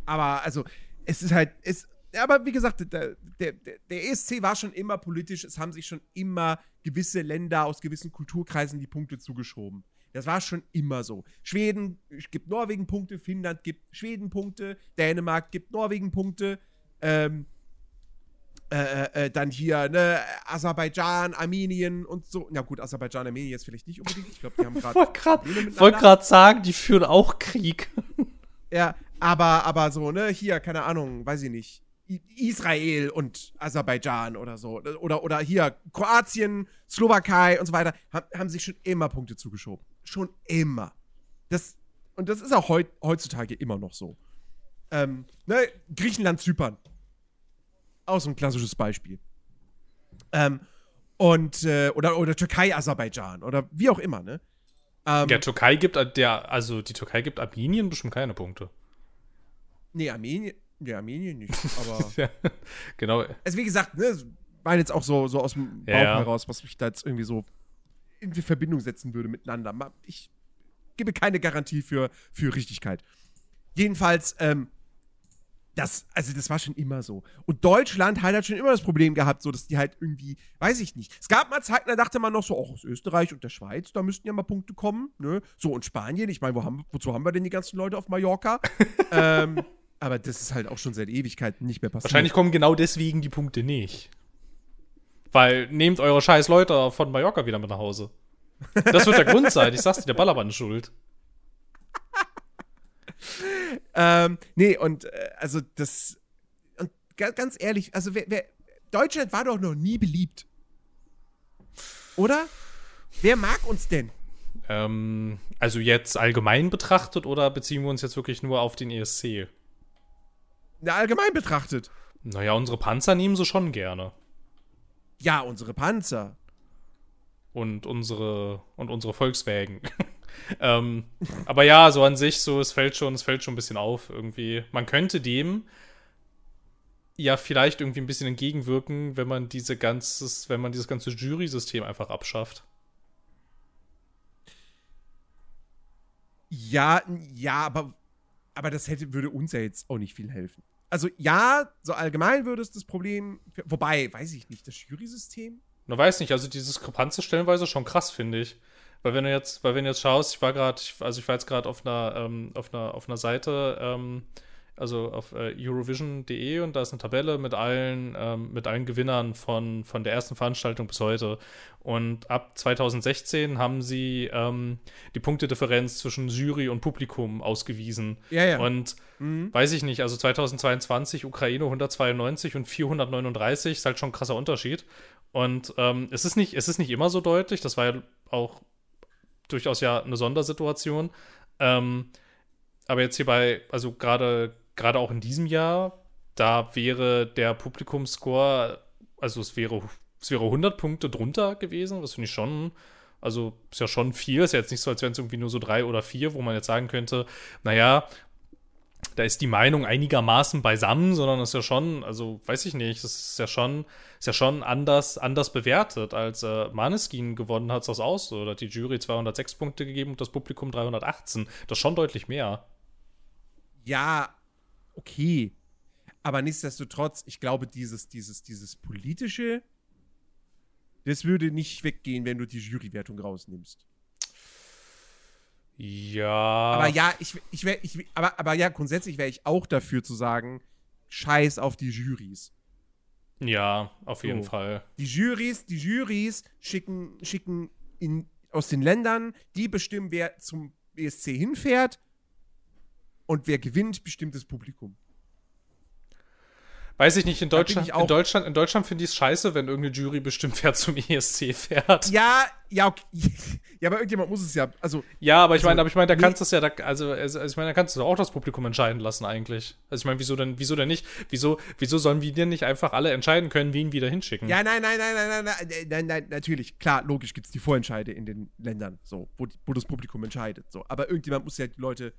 Aber also, es ist halt, es, aber wie gesagt, der, der, der ESC war schon immer politisch. Es haben sich schon immer gewisse Länder aus gewissen Kulturkreisen die Punkte zugeschoben. Das war schon immer so. Schweden gibt Norwegen Punkte, Finnland gibt Schweden Punkte, Dänemark gibt Norwegen Punkte. Ähm, äh, äh, äh, dann hier, ne, Aserbaidschan, Armenien und so. Na gut, Aserbaidschan, Armenien jetzt vielleicht nicht unbedingt. Ich glaube, die haben (laughs) gerade. Wollte gerade sagen, die führen auch Krieg. (laughs) Ja, aber, aber so, ne, hier, keine Ahnung, weiß ich nicht. Israel und Aserbaidschan oder so. Oder, oder hier, Kroatien, Slowakei und so weiter, haben, haben sich schon immer Punkte zugeschoben. Schon immer. Das, und das ist auch heut, heutzutage immer noch so. Ähm, ne, Griechenland, Zypern. Auch so ein klassisches Beispiel. Ähm, und, äh, oder, oder Türkei, Aserbaidschan oder wie auch immer, ne? Ähm, Der Türkei gibt, der, also die Türkei gibt Armenien bestimmt keine Punkte. Nee, Armenien, nee, Armenien nicht. (laughs) Aber. Ja, genau. Also wie gesagt, ne, war jetzt auch so, so aus dem Bauch Ja, heraus, was mich da jetzt irgendwie so in die Verbindung setzen würde miteinander. Ich gebe keine Garantie für, für Richtigkeit. Jedenfalls, ähm, das, also das war schon immer so. Und Deutschland hat halt schon immer das Problem gehabt, so dass die halt irgendwie, weiß ich nicht. Es gab mal Zeiten, da dachte man noch so, auch aus Österreich und der Schweiz, da müssten ja mal Punkte kommen, ne? So, und Spanien, ich meine, wo haben, wozu haben wir denn die ganzen Leute auf Mallorca? (laughs) ähm, aber das ist halt auch schon seit Ewigkeiten nicht mehr passiert. Wahrscheinlich kommen genau deswegen die Punkte nicht. Weil nehmt eure scheiß Leute von Mallorca wieder mit nach Hause. Das wird der Grund sein. Ich sag's dir, der Ballermann ist schuld. Ähm, nee, und äh, also das. Und ga- ganz ehrlich, also wer, wer, Deutschland war doch noch nie beliebt. Oder? Wer mag uns denn? Ähm, also jetzt allgemein betrachtet oder beziehen wir uns jetzt wirklich nur auf den ESC? Na, allgemein betrachtet. Naja, unsere Panzer nehmen sie schon gerne. Ja, unsere Panzer. Und unsere, und unsere Volkswägen. (laughs) ähm, aber ja, so an sich, so, es fällt schon, es fällt schon ein bisschen auf irgendwie. Man könnte dem ja vielleicht irgendwie ein bisschen entgegenwirken, wenn man diese ganzes, wenn man dieses ganze Jury-System einfach abschafft. Ja, ja, aber, aber das hätte, würde uns ja jetzt auch nicht viel helfen. Also ja, so allgemein würde es das Problem, wobei, weiß ich nicht, das Jury-System? Na, weiß nicht, also die Diskrepanz ist stellenweise schon krass, finde ich. Weil wenn du jetzt, weil wenn du jetzt schaust, ich war gerade, also ich war jetzt gerade auf einer, ähm, auf einer, auf einer Seite, ähm, also auf äh, Eurovision.de und da ist eine Tabelle mit allen, ähm, mit allen Gewinnern von, von der ersten Veranstaltung bis heute. Und ab 2016 haben sie ähm, die Punktedifferenz zwischen Jury und Publikum ausgewiesen. Ja, ja. Und Mhm. weiß ich nicht, also 2022 Ukraine 192 und 439 ist halt schon ein krasser Unterschied. Und ähm, es, ist nicht, es ist nicht immer so deutlich, das war ja auch durchaus ja eine Sondersituation. Ähm, aber jetzt hier bei, also gerade gerade auch in diesem Jahr, da wäre der Publikumscore, also es wäre, es wäre 100 Punkte drunter gewesen, das finde ich schon, also ist ja schon viel, ist ja jetzt nicht so, als wären es irgendwie nur so drei oder vier, wo man jetzt sagen könnte, naja, da ist die Meinung einigermaßen beisammen, sondern ist ja schon, also weiß ich nicht, das ist ja schon, ist ja schon anders, anders bewertet, als äh, Maneskin gewonnen hat das aus. Da hat die Jury 206 Punkte gegeben und das Publikum 318. Das ist schon deutlich mehr. Ja, okay. Aber nichtsdestotrotz, ich glaube, dieses, dieses, dieses politische, das würde nicht weggehen, wenn du die Jurywertung rausnimmst. Ja. Aber ja, ich, ich wär, ich, aber, aber ja, grundsätzlich wäre ich auch dafür zu sagen, scheiß auf die Juries. Ja, auf jeden So. Fall. Die Juries, die Juries schicken, schicken in, aus den Ländern, die bestimmen, wer zum ESC hinfährt und wer gewinnt, bestimmt das Publikum. Weiß ich nicht, in Deutschland, in Deutschland, in Deutschland finde ich es scheiße, wenn irgendeine Jury bestimmt, wer zum ESC fährt. Ja, ja, okay. (laughs) Ja, aber irgendjemand muss es ja. Also, Ja, aber ich Also, meine, aber ich meine, da nee. kannst du es ja, da, also, also ich meine, da kannst du auch das Publikum entscheiden lassen eigentlich. Also ich meine, wieso denn, wieso denn nicht? Wieso, wieso sollen wir denn nicht einfach alle entscheiden können, wen wir da hinschicken? ja, nein, nein, nein, nein, nein, nein, nein, nein, nein, natürlich. Klar, logisch gibt es die Vorentscheide in den Ländern, so, wo, wo das Publikum entscheidet. So. Aber irgendjemand muss ja die Leute,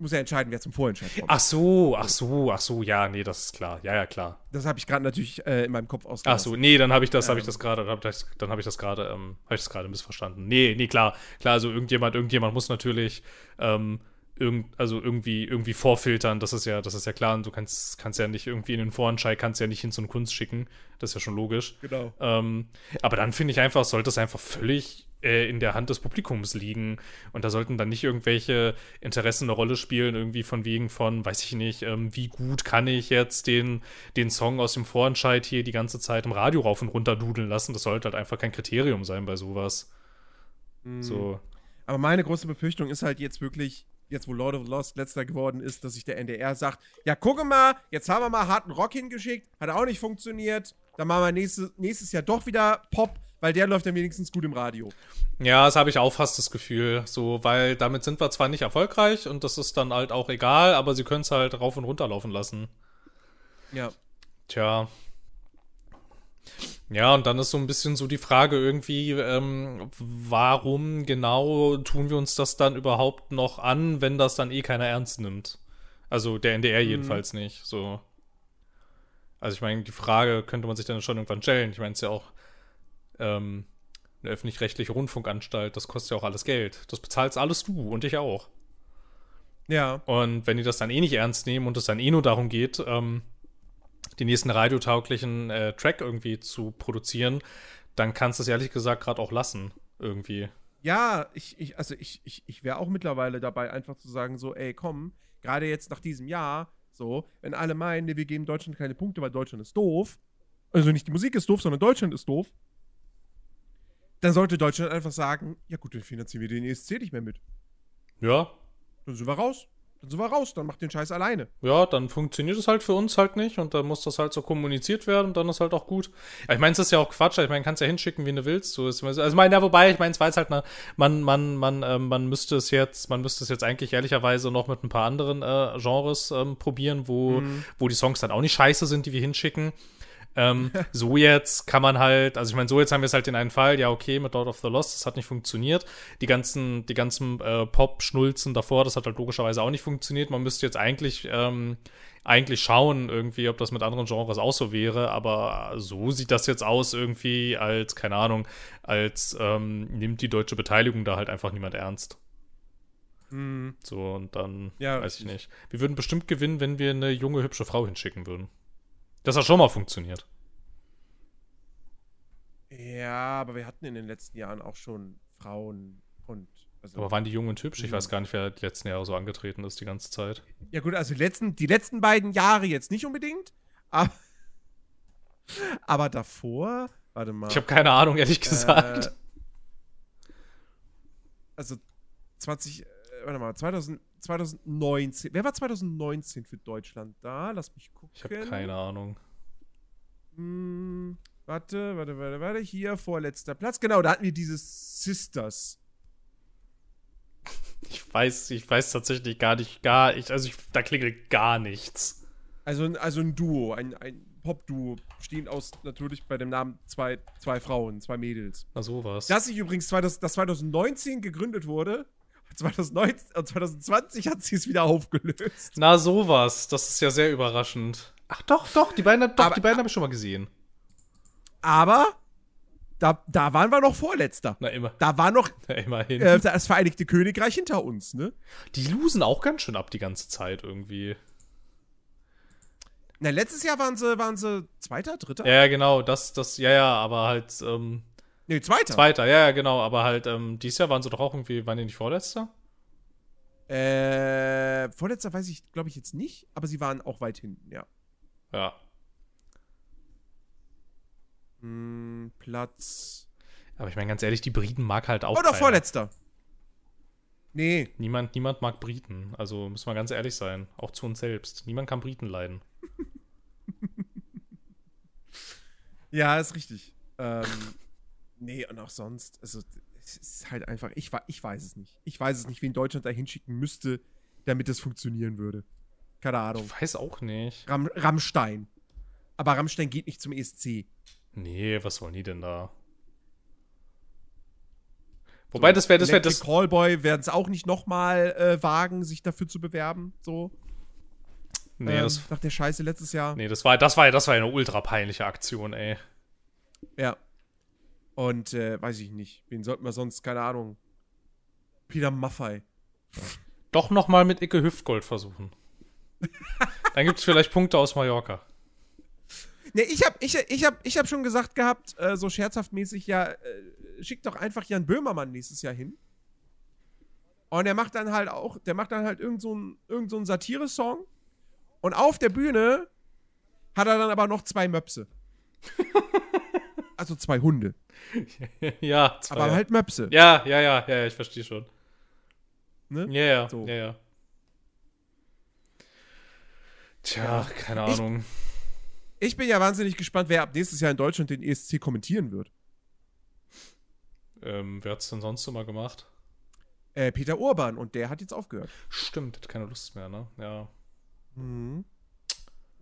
muss ja entscheiden, wer zum Vorentscheid kommt. Ach so, ach so, ach so, ja, nee, das ist klar. Ja, ja, klar. Das habe ich gerade natürlich äh, in meinem Kopf Ach ausgelassen. so, nee, dann habe ich das, habe ich das gerade, dann habe ich, das gerade, ähm, habe ich das gerade missverstanden. Nee, nee, klar, klar, also irgendjemand, irgendjemand muss natürlich, ähm, irgend, also irgendwie, irgendwie vorfiltern, das ist ja, das ist ja klar, und du kannst, kannst ja nicht irgendwie in den Vorentscheid, kannst ja nicht hin zu einer Kunst schicken, das ist ja schon logisch. Genau. Ähm, aber dann finde ich einfach, sollte es einfach völlig in der Hand des Publikums liegen. Und da sollten dann nicht irgendwelche Interessen eine Rolle spielen, irgendwie von wegen von, weiß ich nicht, ähm, wie gut kann ich jetzt den, den Song aus dem Vorentscheid hier die ganze Zeit im Radio rauf und runter dudeln lassen. Das sollte halt einfach kein Kriterium sein bei sowas. Mhm. So. Aber meine große Befürchtung ist halt jetzt wirklich, jetzt wo Lord of the Lost letzter geworden ist, dass sich der NDR sagt, ja, gucke mal, jetzt haben wir mal harten Rock hingeschickt, hat auch nicht funktioniert, dann machen wir nächstes, nächstes Jahr doch wieder Pop, weil der läuft dann wenigstens gut im Radio. Ja, das habe ich auch fast das Gefühl. So, weil damit sind wir zwar nicht erfolgreich und das ist dann halt auch egal, aber sie können es halt rauf und runter laufen lassen. Ja. Tja. Ja, und dann ist so ein bisschen so die Frage irgendwie, ähm, warum genau tun wir uns das dann überhaupt noch an, wenn das dann eh keiner ernst nimmt? Also der NDR jedenfalls nicht. So. Also ich meine, die Frage könnte man sich dann schon irgendwann stellen. Ich meine, es ist ja auch ähm, eine öffentlich-rechtliche Rundfunkanstalt, das kostet ja auch alles Geld. Das bezahlst alles du und ich auch. Ja. Und wenn die das dann eh nicht ernst nehmen und es dann eh nur darum geht, ähm, den nächsten radiotauglichen äh, Track irgendwie zu produzieren, dann kannst du es ehrlich gesagt gerade auch lassen, irgendwie. Ja, ich, ich, also ich, ich, ich wäre auch mittlerweile dabei, einfach zu sagen, so, ey, komm, gerade jetzt nach diesem Jahr, so, wenn alle meinen, nee, wir geben Deutschland keine Punkte, weil Deutschland ist doof, also nicht die Musik ist doof, sondern Deutschland ist doof, dann sollte Deutschland einfach sagen, ja gut, dann finanzieren wir den ESC nicht mehr mit. Ja, Dann sind wir raus. Dann sind wir raus, dann macht den Scheiß alleine. ja, dann funktioniert es halt für uns halt nicht und dann muss das halt so kommuniziert werden und dann ist halt auch gut. Ja, ich meine, es ist ja auch Quatsch, ich meine, kannst ja hinschicken, wie du willst. So ist, also, ich meine, ja, wobei, ich meine, es war jetzt halt eine, man, man, man, ähm, man müsste es jetzt, man müsste es jetzt eigentlich ehrlicherweise noch mit ein paar anderen äh, Genres ähm, probieren, wo, wo die Songs dann auch nicht scheiße sind, die wir hinschicken. Ähm, so jetzt kann man halt, also ich meine, so jetzt haben wir es halt in einen Fall, ja, okay, mit Lord of the Lost, das hat nicht funktioniert. Die ganzen, die ganzen äh, Pop-Schnulzen davor, das hat halt logischerweise auch nicht funktioniert. Man müsste jetzt eigentlich, ähm, eigentlich schauen, irgendwie, ob das mit anderen Genres auch so wäre, aber so sieht das jetzt aus, irgendwie, als, keine Ahnung, als ähm, nimmt die deutsche Beteiligung da halt einfach niemand ernst. Hm. So, und dann Ja, weiß ich nicht. Wir würden bestimmt gewinnen, wenn wir eine junge, hübsche Frau hinschicken würden. Das hat schon mal funktioniert. Ja, aber wir hatten in den letzten Jahren auch schon Frauen und. Also, Aber waren die jung und hübsch? Ich weiß gar nicht, wer die letzten Jahre so angetreten ist die ganze Zeit. ja, gut, also die letzten, die letzten beiden Jahre jetzt nicht unbedingt, aber. (laughs) Aber davor. Warte mal. Ich habe keine Ahnung, ehrlich gesagt. Äh, also 20, äh, warte mal, 2000, 2019. Wer war 2019 für Deutschland da? Lass mich gucken. ich habe keine Ahnung. Hm, warte, warte, warte, warte. Hier, vorletzter Platz. Genau, da hatten wir dieses Sisters. (laughs) Ich weiß, ich weiß tatsächlich gar nicht, gar, ich, also ich, da klingelt gar nichts. Also, ein- also ein Duo, ein, ein Pop-Duo, stehend aus natürlich bei dem Namen zwei, zwei Frauen, zwei Mädels. Na sowas. Das sich übrigens 2000, das 2019 gegründet wurde. 2019, und 2020 hat sie es wieder aufgelöst. Na sowas, das ist ja sehr überraschend. Ach doch, doch, die beiden, doch, Aber- die beiden habe ich schon mal gesehen. Aber da, da waren wir noch Vorletzter. Na immer, Da war noch na, immerhin. äh, das Vereinigte Königreich hinter uns, ne? die losen auch ganz schön ab die ganze Zeit irgendwie. Na, letztes Jahr waren sie, waren sie Zweiter, Dritter? Ja, ja, genau, das, das, ja, ja, aber halt, ähm, Nee, Zweiter. Zweiter, ja, ja, genau, aber halt, ähm, dieses Jahr waren sie doch auch irgendwie, waren die nicht Vorletzter? Äh, Vorletzter weiß ich, glaube ich, jetzt nicht, aber sie waren auch weit hinten, ja. Ja. Hm, Platz. Aber ich meine, ganz ehrlich, die Briten mag halt auch. Oh, doch, keiner. Vorletzter. Nee. Niemand, niemand mag Briten. Also müssen wir ganz ehrlich sein. Auch zu uns selbst. Niemand kann Briten leiden. (laughs) Ja, ist richtig. Ähm, nee, und auch sonst, also es ist halt einfach, ich, ich weiß es nicht. Ich weiß es nicht, wen Deutschland da hinschicken müsste, damit es funktionieren würde. Keine Ahnung. Ich weiß auch nicht. Ram Rammstein. Aber Rammstein geht nicht zum ESC. Nee, was wollen die denn da? Wobei, so, das wäre, das wäre das. Callboy werden es auch nicht nochmal äh, wagen, sich dafür zu bewerben, so. Nee, ähm, das. Nach der Scheiße letztes Jahr. Nee, das war, das war, das war eine ultra peinliche Aktion, ey. Ja. Und, äh, weiß ich nicht. Wen sollten wir sonst, keine Ahnung. Peter Maffei. Doch nochmal mit Icke Hüftgold versuchen. (laughs) Dann gibt es vielleicht Punkte aus Mallorca. Ne, ich hab, ich, ich hab, ich hab schon gesagt gehabt, äh, so scherzhaft mäßig, ja, äh, schick doch einfach Jan Böhmermann nächstes Jahr hin. Und der macht dann halt auch, der macht dann halt irgend so einen irgend so Satire-Song. Und auf der Bühne hat er dann aber noch zwei Möpse. (laughs) also zwei Hunde. (laughs) ja, zwei. Aber halt Möpse. Ja, ja, ja, ja, ich verstehe schon. Ne? Ja, ja, so. ja, ja. Tja, ja. keine Ahnung. Ich, ich bin ja wahnsinnig gespannt, wer ab nächstes Jahr in Deutschland den ESC kommentieren wird. Ähm, wer hat es denn sonst immer gemacht? Äh, Peter Urban und der hat jetzt aufgehört. Stimmt, hat keine Lust mehr, ne? Ja. Mhm.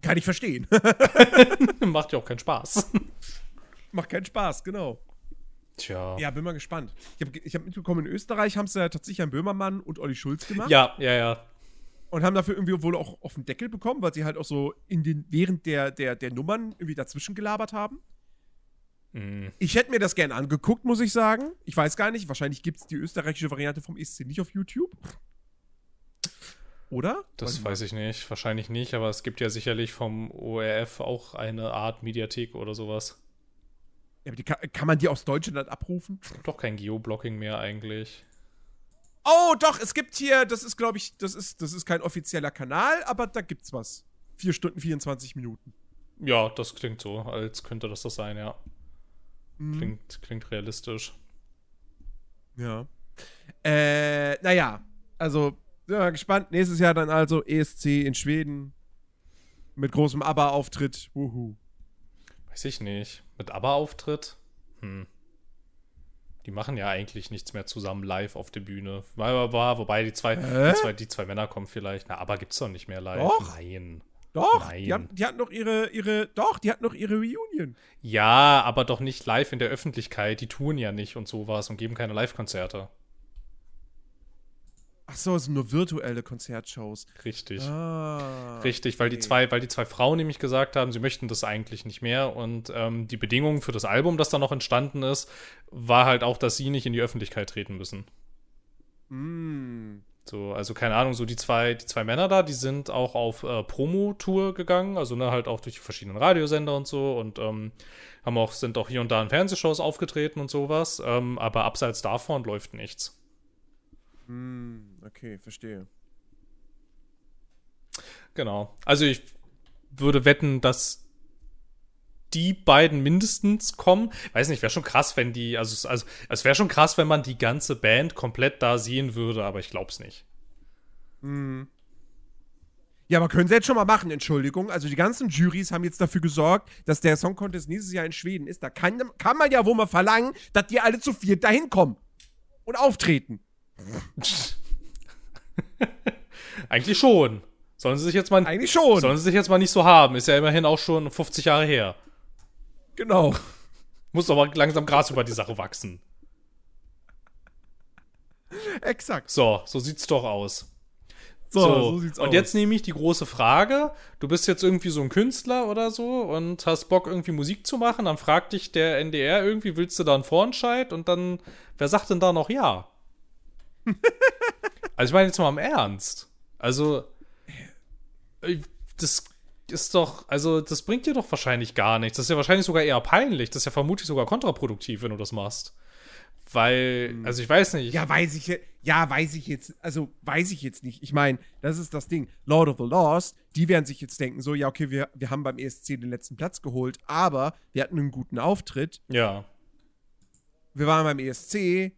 Kann ich verstehen. (laughs) (laughs) Macht ja auch keinen Spaß. Macht keinen Spaß, genau. Tja. Ja, bin mal gespannt. Ich habe ich hab mitbekommen, in Österreich haben sie ja tatsächlich einen Böhmermann und Olli Schulz gemacht. Ja, ja, ja. Und haben dafür irgendwie wohl auch auf den Deckel bekommen, weil sie halt auch so in den, während der, der, der Nummern irgendwie dazwischen gelabert haben. Mhm. Ich hätte mir das gerne angeguckt, muss ich sagen. Ich weiß gar nicht, wahrscheinlich gibt es die österreichische Variante vom ESC nicht auf YouTube. Oder? Das weiß ich nicht. Wahrscheinlich nicht, aber es gibt ja sicherlich vom ORF auch eine Art Mediathek oder sowas. Ja, aber die kann, man die aus Deutschland abrufen? Doch kein Geoblocking mehr eigentlich. Oh, doch, es gibt hier, das ist, glaube ich, das ist, das ist kein offizieller Kanal, aber da gibt's was. Vier Stunden 24 Minuten. Ja, das klingt so, als könnte das das sein, ja. Mhm. Klingt, klingt realistisch. Ja. Äh, naja, also, sind wir gespannt. Nächstes Jahr dann also ESC in Schweden. Mit großem ABBA-Auftritt. Wuhu. Weiß ich nicht. Mit ABBA-Auftritt? Hm. Die machen ja eigentlich nichts mehr zusammen live auf der Bühne. Wobei die zwei, die zwei, die zwei, Männer kommen vielleicht. Na, aber gibt's doch nicht mehr live. Doch. Nein. Doch, Nein. Die, hat, die hatten noch ihre, ihre, doch, die hatten noch ihre Reunion. Ja, aber doch nicht live in der Öffentlichkeit. Die touren ja nicht und sowas und geben keine Live-Konzerte. Ach so, es sind nur virtuelle Konzertshows. Richtig. Ah, Richtig, weil okay. die zwei, weil die zwei Frauen nämlich gesagt haben, sie möchten das eigentlich nicht mehr. Und ähm, die Bedingung für das Album, das da noch entstanden ist, war halt auch, dass sie nicht in die Öffentlichkeit treten müssen. Mm. So, also keine Ahnung, so die zwei, die zwei Männer da, die sind auch auf äh, Promo-Tour gegangen, also ne, halt auch durch die verschiedenen Radiosender und so und ähm, haben auch, sind auch hier und da in Fernsehshows aufgetreten und sowas. Ähm, aber abseits davon läuft nichts. Hm, okay, verstehe. Genau. Also ich würde wetten, dass die beiden mindestens kommen. Weiß nicht, wäre schon krass, wenn die, also, also es wäre schon krass, wenn man die ganze Band komplett da sehen würde, aber ich glaube es nicht. Hm. Ja, aber können sie jetzt schon mal machen, Entschuldigung. Also die ganzen Juries haben jetzt dafür gesorgt, dass der Song Contest nächstes Jahr in Schweden ist. Da kann, kann man ja wohl mal verlangen, dass die alle zu viert dahin kommen und auftreten. (laughs) (laughs) Eigentlich schon. Sollen sie sich jetzt mal. Eigentlich schon. Sollen sie sich jetzt mal nicht so haben. Ist ja immerhin auch schon 50 Jahre her. Genau. (laughs) Muss aber langsam Gras über die Sache wachsen. Exakt. So, so sieht's doch aus. So, so, so sieht's und aus. Und jetzt nehme ich die große Frage: Du bist jetzt irgendwie so ein Künstler oder so und hast Bock, irgendwie Musik zu machen. Dann fragt dich der NDR irgendwie, willst du da einen Vorentscheid? Und dann, wer sagt denn da noch ja? (laughs) also ich meine jetzt mal im Ernst. Also das ist doch, also das bringt dir doch wahrscheinlich gar nichts. Das ist ja wahrscheinlich sogar eher peinlich. Das ist ja vermutlich sogar kontraproduktiv, wenn du das machst. Weil, hm. also ich weiß nicht. Ja, weiß ich, ja, weiß ich jetzt, also weiß ich jetzt nicht. Ich meine, das ist das Ding. Lord of the Lost, die werden sich jetzt denken, so, ja, okay, wir, wir haben beim ESC den letzten Platz geholt, aber wir hatten einen guten Auftritt. Ja. Wir waren beim ESC,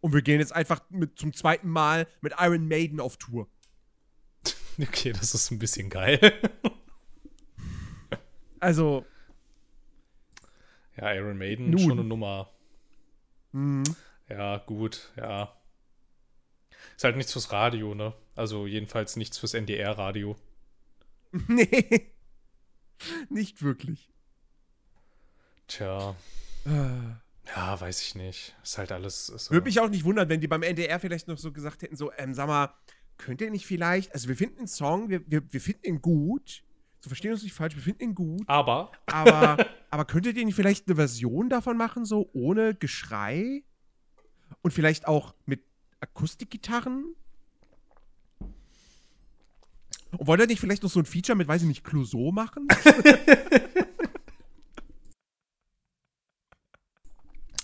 und wir gehen jetzt einfach mit, zum zweiten Mal mit Iron Maiden auf Tour. (laughs) Okay, das ist ein bisschen geil. (laughs) also. Ja, Iron Maiden Nun. schon eine Nummer. Mhm. Ja, gut, ja. Ist halt nichts fürs Radio, ne? Also jedenfalls nichts fürs NDR-Radio. (laughs) nee. Nicht wirklich. Tja, Äh. Ja, weiß ich nicht. Ist halt alles. So. Würde mich auch nicht wundern, wenn die beim NDR vielleicht noch so gesagt hätten: so, ähm, sag mal, könnt ihr nicht vielleicht, also wir finden den Song, wir, wir, wir finden ihn gut. So verstehen uns nicht falsch, wir finden ihn gut. Aber, Aber, (laughs) aber könntet ihr nicht vielleicht eine Version davon machen, so ohne Geschrei? Und vielleicht auch mit Akustikgitarren? Und wollt ihr nicht vielleicht noch so ein Feature mit, weiß ich nicht, Clouseau machen? (laughs)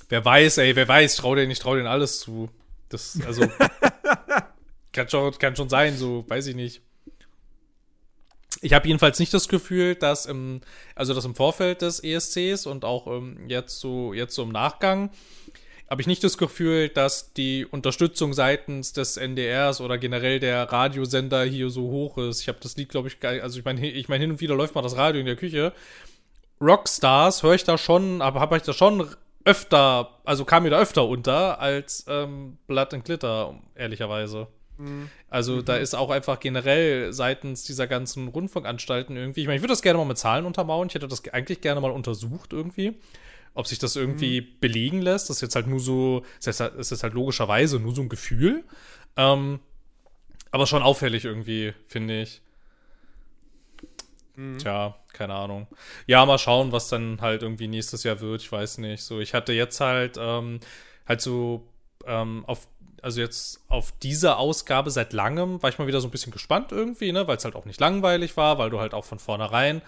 wer weiß, ey, wer weiß, trau denen, ich trau denen alles zu. Das, also. (laughs) kann, schon, kann schon sein, so, weiß ich nicht. Ich habe jedenfalls nicht das Gefühl, dass im, also dass im Vorfeld des ESCs und auch ähm, jetzt so, jetzt so im Nachgang, habe ich nicht das Gefühl, dass die Unterstützung seitens des NDRs oder generell der Radiosender hier so hoch ist. Ich habe das Lied, glaube ich. Also ich meine, ich meine, hin und wieder läuft mal das Radio in der Küche. Rockstars höre ich da schon, aber habe ich da schon öfter, also kam mir da öfter unter als ähm, Blood and Glitter, ehrlicherweise. Also da ist auch einfach generell seitens dieser ganzen Rundfunkanstalten irgendwie, ich meine, ich würde das gerne mal mit Zahlen untermauern, ich hätte das eigentlich gerne mal untersucht irgendwie, ob sich das irgendwie belegen lässt. Das ist jetzt halt nur so, das ist, halt, das ist halt logischerweise nur so ein Gefühl. Ähm, aber schon auffällig irgendwie, finde ich. Tja, keine Ahnung. Ja, mal schauen, was dann halt irgendwie nächstes Jahr wird. Ich weiß nicht. So, ich hatte jetzt halt ähm, halt so ähm, auf also jetzt auf diese Ausgabe seit langem war ich mal wieder so ein bisschen gespannt irgendwie, ne, weil es halt auch nicht langweilig war, weil du halt auch von vornherein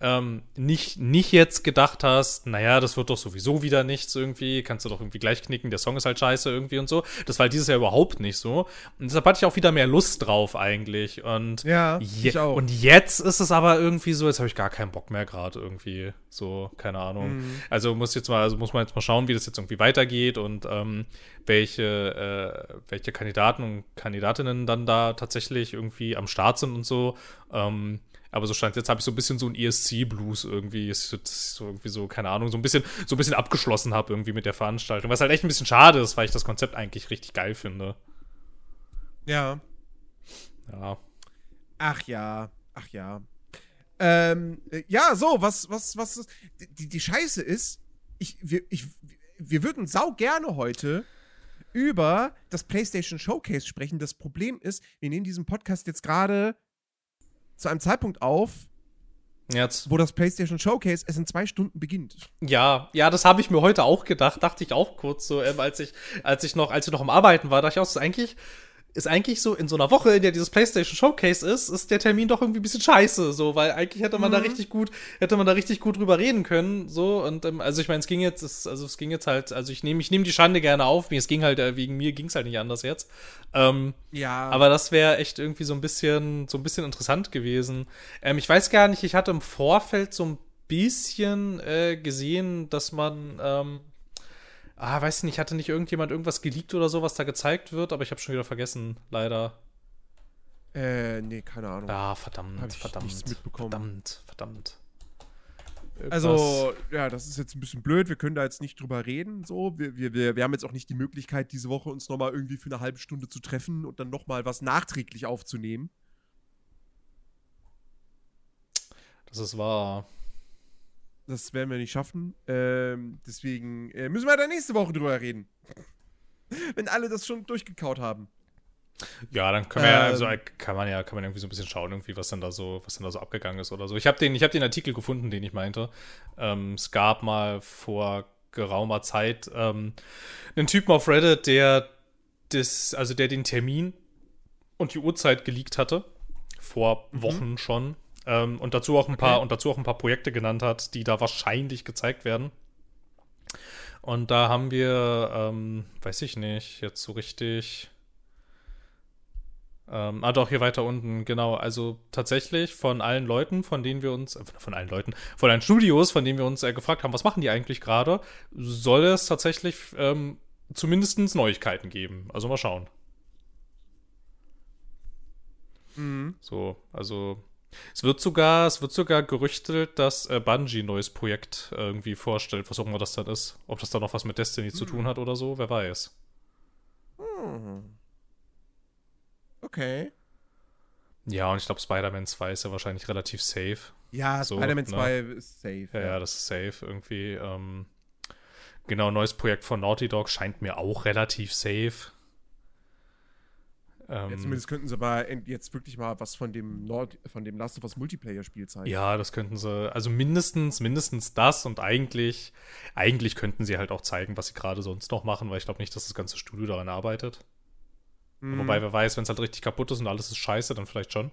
ähm, nicht, nicht jetzt gedacht hast, naja, das wird doch sowieso wieder nichts irgendwie, kannst du doch irgendwie gleich knicken, der Song ist halt scheiße irgendwie und so. Das war halt dieses Jahr überhaupt nicht so. Und deshalb hatte ich auch wieder mehr Lust drauf eigentlich. Und, Ja, je ich auch. und jetzt ist es aber irgendwie so, jetzt habe ich gar keinen Bock mehr gerade irgendwie. So, keine Ahnung. Mhm. Also muss jetzt mal, also muss man jetzt mal schauen, wie das jetzt irgendwie weitergeht und ähm, welche, äh, welche Kandidaten und Kandidatinnen dann da tatsächlich irgendwie am Start sind und so. Ähm, aber so stand jetzt habe ich so ein bisschen so ein ESC-Blues irgendwie, ist so, irgendwie so, keine Ahnung, so ein bisschen, so ein bisschen abgeschlossen habe irgendwie mit der Veranstaltung. Was halt echt ein bisschen schade ist, weil ich das Konzept eigentlich richtig geil finde. Ja. Ja. Ach ja, ach ja. Ähm, äh, ja, so, was, was, was, die, die Scheiße ist, ich, wir, ich, wir würden sau gerne heute über das PlayStation Showcase sprechen. Das Problem ist, wir nehmen diesen Podcast jetzt gerade zu einem Zeitpunkt auf, Jetzt. wo das PlayStation Showcase es in zwei Stunden beginnt. Ja, ja, das habe ich mir heute auch gedacht, dachte ich auch kurz so, ähm, als ich, als ich noch, als ich noch am Arbeiten war, dachte ich auch, ist eigentlich, ist eigentlich so in so einer Woche, in der dieses PlayStation Showcase ist, ist der Termin doch irgendwie ein bisschen scheiße, so, weil eigentlich hätte man da richtig gut, hätte man da richtig gut drüber reden können, so, und, ähm, also ich meine, es ging jetzt, es, also es ging jetzt halt, also ich nehme, ich nehme die Schande gerne auf, mir, es ging halt, äh, wegen mir ging es halt nicht anders jetzt, ähm, Ja. aber das wäre echt irgendwie so ein bisschen, so ein bisschen interessant gewesen. Ähm, ich weiß gar nicht, ich hatte im Vorfeld so ein bisschen äh, gesehen, dass man, ähm, ah, weiß nicht, hatte nicht irgendjemand irgendwas geleakt oder so, was da gezeigt wird, aber ich habe schon wieder vergessen, leider. äh, nee, keine Ahnung. Ah, verdammt, Hab ich verdammt, nichts mitbekommen. verdammt, verdammt. Irgendwas- Also, ja, das ist jetzt ein bisschen blöd. Wir können da jetzt nicht drüber reden. So, wir, wir, wir, wir haben jetzt auch nicht die Möglichkeit, diese Woche uns nochmal irgendwie für eine halbe Stunde zu treffen und dann nochmal was nachträglich aufzunehmen. das ist wahr. Das werden wir nicht schaffen. Ähm, deswegen äh, müssen wir da nächste Woche drüber reden. (laughs) Wenn alle das schon durchgekaut haben. Ja, dann kann man, ja, Ähm. also, kann man ja, kann man irgendwie so ein bisschen schauen, irgendwie, was denn da so, was denn da so abgegangen ist oder so. Ich habe den, ich habe den Artikel gefunden, den ich meinte. Ähm, es gab mal vor geraumer Zeit ähm, einen Typen auf Reddit, der das, also der den Termin und die Uhrzeit geleakt hatte. Vor Wochen schon. Ähm, und dazu auch ein paar, Okay. und dazu auch ein paar Projekte genannt hat, die da wahrscheinlich gezeigt werden. Und da haben wir, ähm, weiß ich nicht, jetzt so richtig. Ähm, ah, doch, hier weiter unten, genau. Also tatsächlich von allen Leuten, von denen wir uns, äh, von allen Leuten, von allen Studios, von denen wir uns äh, gefragt haben, was machen die eigentlich gerade, soll es tatsächlich ähm, zumindest Neuigkeiten geben. Also mal schauen. Mhm. So, also Es wird sogar, es wird sogar gerüchtet, dass äh, Bungie ein neues Projekt irgendwie vorstellt, was auch immer das dann ist. Ob das dann noch was mit Destiny zu tun hat oder so, wer weiß. Hm. Okay. Ja, und ich glaube, Spider-Man 2 ist ja wahrscheinlich relativ safe. Ja, So, Spider-Man ne? 2 ist safe. Ja, ja, das ist safe irgendwie. Ähm, genau, neues Projekt von Naughty Dog scheint mir auch relativ safe. Ja, Ähm, zumindest könnten sie aber jetzt wirklich mal was von dem Nord von dem Last of Us Multiplayer-Spiel zeigen. ja, das könnten sie, also mindestens, mindestens das und eigentlich, eigentlich könnten sie halt auch zeigen, was sie gerade sonst noch machen, weil ich glaube nicht, dass das ganze Studio daran arbeitet. Hm. Wobei, wer weiß, wenn es halt richtig kaputt ist und alles ist scheiße, dann vielleicht schon.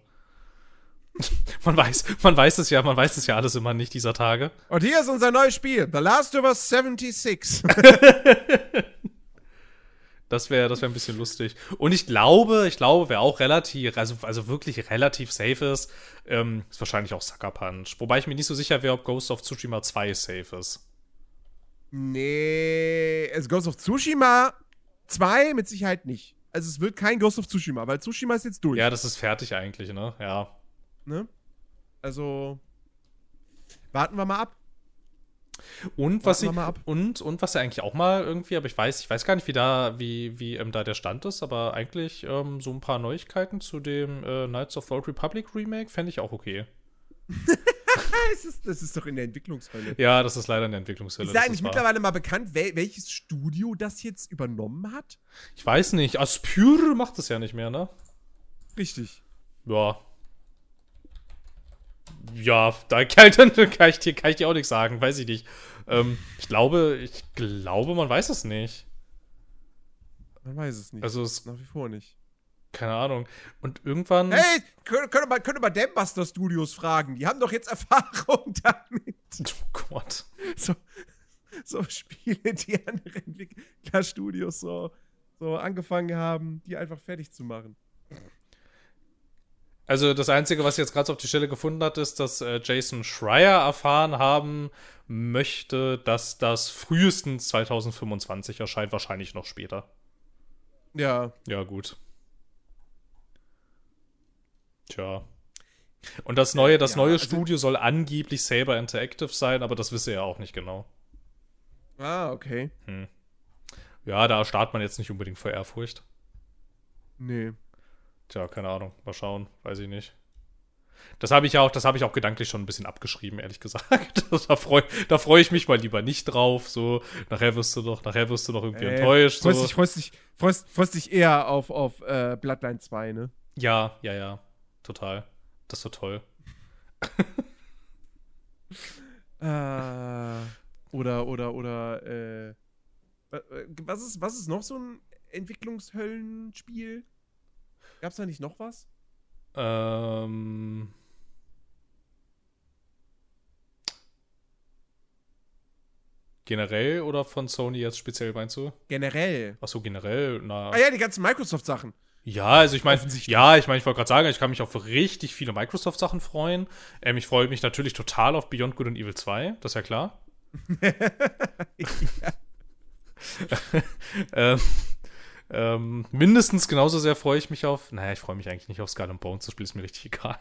(laughs) man weiß, man weiß es ja, man weiß es ja alles immer nicht dieser Tage. Und hier ist unser neues Spiel, The Last of Us 76. (laughs) Das wäre das wär ein bisschen lustig. Und ich glaube, ich glaube, wer auch relativ, also, also wirklich relativ safe ist, ähm, ist wahrscheinlich auch Sucker Punch. Wobei ich mir nicht so sicher wäre, ob Ghost of Tsushima 2 safe ist. nee, es Ghost of Tsushima 2 mit Sicherheit nicht. Also es wird kein Ghost of Tsushima, weil Tsushima ist jetzt durch. Ja, das ist fertig eigentlich, ne? Ja. Ne? Also warten wir mal ab. Und was Warten sie, und, und was ja eigentlich auch mal irgendwie, aber ich weiß, ich weiß gar nicht, wie da, wie, wie ähm, da der Stand ist, aber eigentlich ähm, so ein paar Neuigkeiten zu dem äh, Knights of the Old Republic Remake fände ich auch okay. (laughs) Das ist, das ist doch in der Entwicklungshölle. Ja, das ist leider eine Entwicklungshölle. Ist das eigentlich mittlerweile mal bekannt, wel welches Studio das jetzt übernommen hat? Ich weiß nicht, Aspyr macht es ja nicht mehr, ne? Richtig. Ja. Ja, da (laughs) kann, ich dir, kann ich dir auch nichts sagen, weiß ich nicht. Ähm, ich glaube, ich glaube, man weiß es nicht. Man weiß es nicht. Also es, nach wie vor nicht. keine Ahnung. Und irgendwann. Hey, könnte könnt mal, könnt mal Dambuster Studios fragen. Die haben doch jetzt Erfahrung (laughs) damit. Oh Gott. So, so Spiele, die andere Entwicklerstudios so, so angefangen haben, die einfach fertig zu machen. Also das Einzige, was jetzt gerade so auf die Stelle gefunden hat, ist, dass äh, Jason Schreier erfahren haben möchte, dass das frühestens 2025 erscheint, wahrscheinlich noch später. Ja. Ja, gut. Tja. Und das neue, das Ja, neue also- Studio soll angeblich Saber Interactive sein, aber das wisse er auch nicht genau. Ah, okay. Ja, da startet man jetzt nicht unbedingt vor Ehrfurcht. Nee. Tja, keine Ahnung. Mal schauen. Weiß ich nicht. Das habe ich ja auch, das habe ich auch gedanklich schon ein bisschen abgeschrieben, ehrlich gesagt. (laughs) da freue da freu ich mich mal lieber nicht drauf. So, nachher wirst du doch, nachher wirst du noch irgendwie Äh, enttäuscht. Freust So. dich, freust dich, freust, freust dich eher auf, auf äh, Bloodline 2, ne? Ja, ja, ja. Total. Das ist so toll. (laughs) Äh, oder, oder, oder, äh, wa- was ist, was ist noch so ein Entwicklungshöllenspiel? Gab's da nicht noch was? Ähm. Generell oder von Sony jetzt speziell meinst du? Generell. Achso, generell, na. Ah ja, die ganzen Microsoft-Sachen. Ja, also ich meine, ja, ich meine, ich wollte gerade sagen, ich kann mich auf richtig viele Microsoft-Sachen freuen. Ähm, ich freue mich natürlich total auf Beyond Good and Evil 2, das ist ja klar. (laughs) (laughs) ähm, ähm, mindestens genauso sehr freue ich mich auf, naja, ich freue mich eigentlich nicht auf Skull and Bones, das Spiel ist mir richtig (laughs) egal.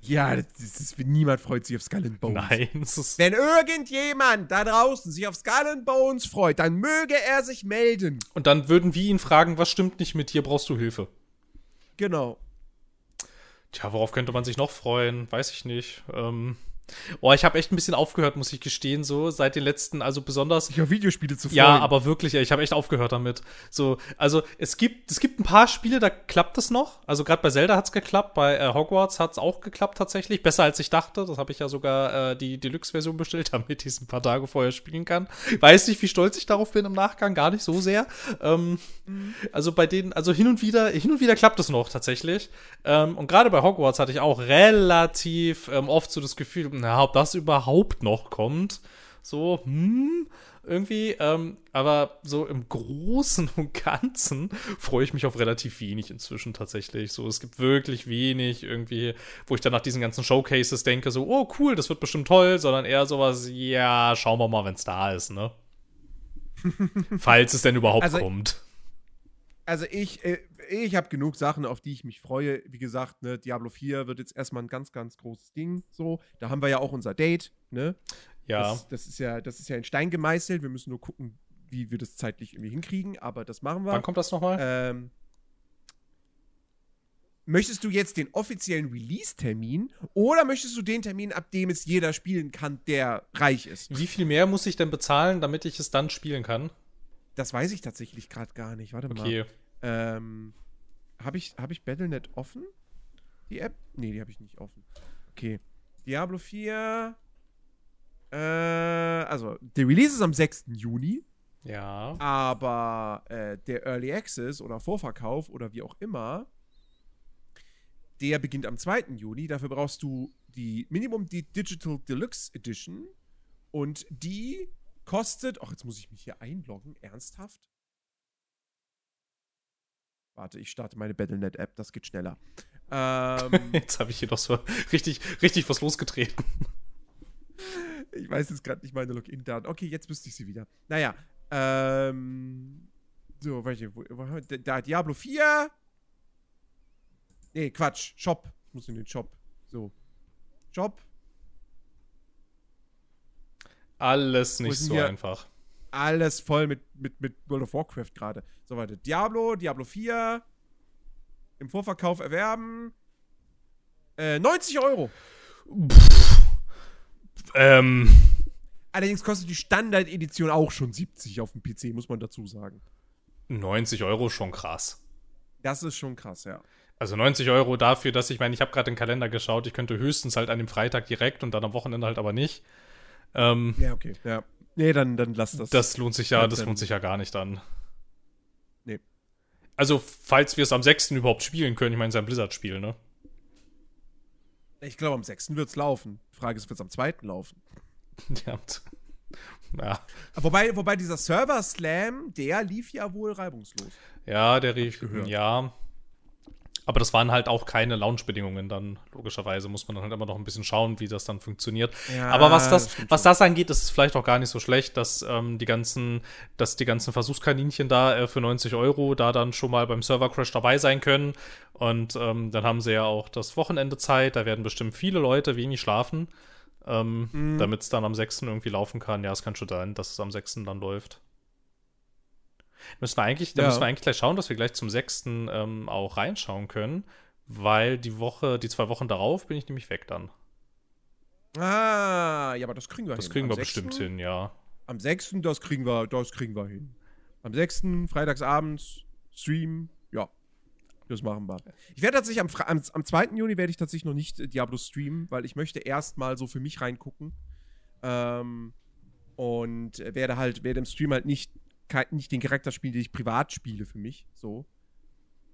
Ja, das, das ist, niemand freut sich auf Skull and Bones. Nein, Wenn irgendjemand da draußen sich auf Skull and Bones freut, dann möge er sich melden. und dann würden wir ihn fragen, was stimmt nicht mit dir, brauchst du Hilfe? Genau. Tja, worauf könnte man sich noch freuen? Weiß ich nicht. Ähm, oh, ich habe echt ein bisschen aufgehört, muss ich gestehen, so seit den letzten, also besonders Sich auf Videospiele zu freuen. Ja, aber wirklich, ich habe echt aufgehört damit. So, also es gibt, es gibt ein paar Spiele, da klappt es noch. Also gerade bei Zelda hat's geklappt, bei äh, Hogwarts hat's auch geklappt tatsächlich. Besser als ich dachte. Das habe ich ja sogar äh, die Deluxe-Version bestellt, (laughs) damit ich es ein paar Tage vorher spielen kann. Weiß nicht, wie stolz ich darauf bin im Nachgang, gar nicht so sehr. Ähm, Also bei denen, also hin und wieder, hin und wieder klappt es noch tatsächlich. Ähm, und gerade bei Hogwarts hatte ich auch relativ ähm, oft so das Gefühl, na, ob das überhaupt noch kommt. So, hm, irgendwie, ähm, aber so im Großen und Ganzen freue ich mich auf relativ wenig inzwischen tatsächlich. So, es gibt wirklich wenig irgendwie, wo ich dann nach diesen ganzen Showcases denke, so, oh cool, das wird bestimmt toll, sondern eher sowas, ja, schauen wir mal, wenn es da ist, ne? (laughs) Falls es denn überhaupt Also- kommt. Also ich, äh, ich habe genug Sachen, auf die ich mich freue. Wie gesagt, ne, Diablo 4 wird jetzt erstmal ein ganz, ganz großes Ding. So, da haben wir ja auch unser Date, ne? Ja. Das, das ist ja, das ist ja in Stein gemeißelt. Wir müssen nur gucken, wie wir das zeitlich irgendwie hinkriegen, aber das machen wir. Wann kommt das nochmal? Ähm, möchtest du jetzt den offiziellen Release-Termin oder möchtest du den Termin, ab dem es jeder spielen kann, der reich ist? Wie viel mehr muss ich denn bezahlen, damit ich es dann spielen kann? Das weiß ich tatsächlich gerade gar nicht. Warte Okay. mal. Ähm, habe ich, hab ich Battle.net offen? Die App? Nee, die habe ich nicht offen. Okay. Diablo 4. Äh, also, der Release ist am 6. Juni. Ja. Aber äh, der Early Access oder Vorverkauf oder wie auch immer, der beginnt am 2. Juni. Dafür brauchst du die Minimum die Digital Deluxe Edition. Und die kostet. Ach, jetzt muss ich mich hier einloggen. Ernsthaft? Warte, ich starte meine Battle.net-App, das geht schneller. (laughs) Ähm, Jetzt habe ich hier doch so richtig, richtig was losgetreten. (laughs) ich weiß jetzt gerade nicht meine Login-Daten. Okay, jetzt wüsste ich sie wieder. Naja, ähm. So, welche, wo, wo, da Diablo 4. Nee, Quatsch. Shop. Ich muss in den Shop. So. Shop. Alles nicht so hier- einfach. Alles voll mit, mit, mit World of Warcraft gerade. So, warte. Diablo, Diablo 4. Im Vorverkauf erwerben. Äh, 90 Euro. Ähm, Allerdings kostet die Standard-Edition auch schon 70 auf dem PC, muss man dazu sagen. 90 Euro schon krass. Das ist schon krass, ja. Also 90 Euro dafür, dass ich meine, ich habe gerade den Kalender geschaut, ich könnte höchstens halt an dem Freitag direkt und dann am Wochenende halt aber nicht. Ähm, Ja, okay. Ja. Nee, dann, dann lass das. das lohnt sich ja, Ja, das lohnt sich ja gar nicht dann. Nee. Also, falls wir es am 6. überhaupt spielen können, ich meine, es ist ja ein Blizzard-Spiel, ne? Ich glaube, am 6. wird es laufen. Die Frage ist, wird es am 2. laufen? (laughs) Habt- ja. Wobei, wobei dieser Server-Slam, der lief ja wohl reibungslos. Ja, der rief, ja. Aber das waren halt auch keine Launch-Bedingungen dann. Logischerweise muss man dann halt immer noch ein bisschen schauen, wie das dann funktioniert. Ja, Aber was das, das was das angeht, ist es vielleicht auch gar nicht so schlecht, dass ähm, die ganzen, dass die ganzen Versuchskaninchen da äh, für 90 Euro da dann schon mal beim Server-Crash dabei sein können. Und ähm, dann haben sie ja auch das Wochenende Zeit. Da werden bestimmt viele Leute wenig schlafen, ähm, Mhm. damit es dann am 6. irgendwie laufen kann. Ja, es kann schon sein, dass es am 6. dann läuft. Müssen wir eigentlich, da Ja. müssen wir eigentlich gleich schauen, dass wir gleich zum 6. Ähm, auch reinschauen können, weil die Woche, die zwei Wochen darauf bin ich nämlich weg dann. Ah, ja, aber das kriegen wir Das hin. kriegen Am wir 6. bestimmt hin, ja. Am 6. das kriegen wir, das kriegen wir hin. Am 6. freitagsabends Stream, ja. Das machen wir. Ich werde tatsächlich am, am, am 2. Juni werde ich tatsächlich noch nicht äh, Diablo streamen, weil ich möchte erstmal so für mich reingucken. Ähm, und äh, werde halt, werde im Stream halt nicht, nicht den Charakter spielen, den ich privat spiele für mich. So.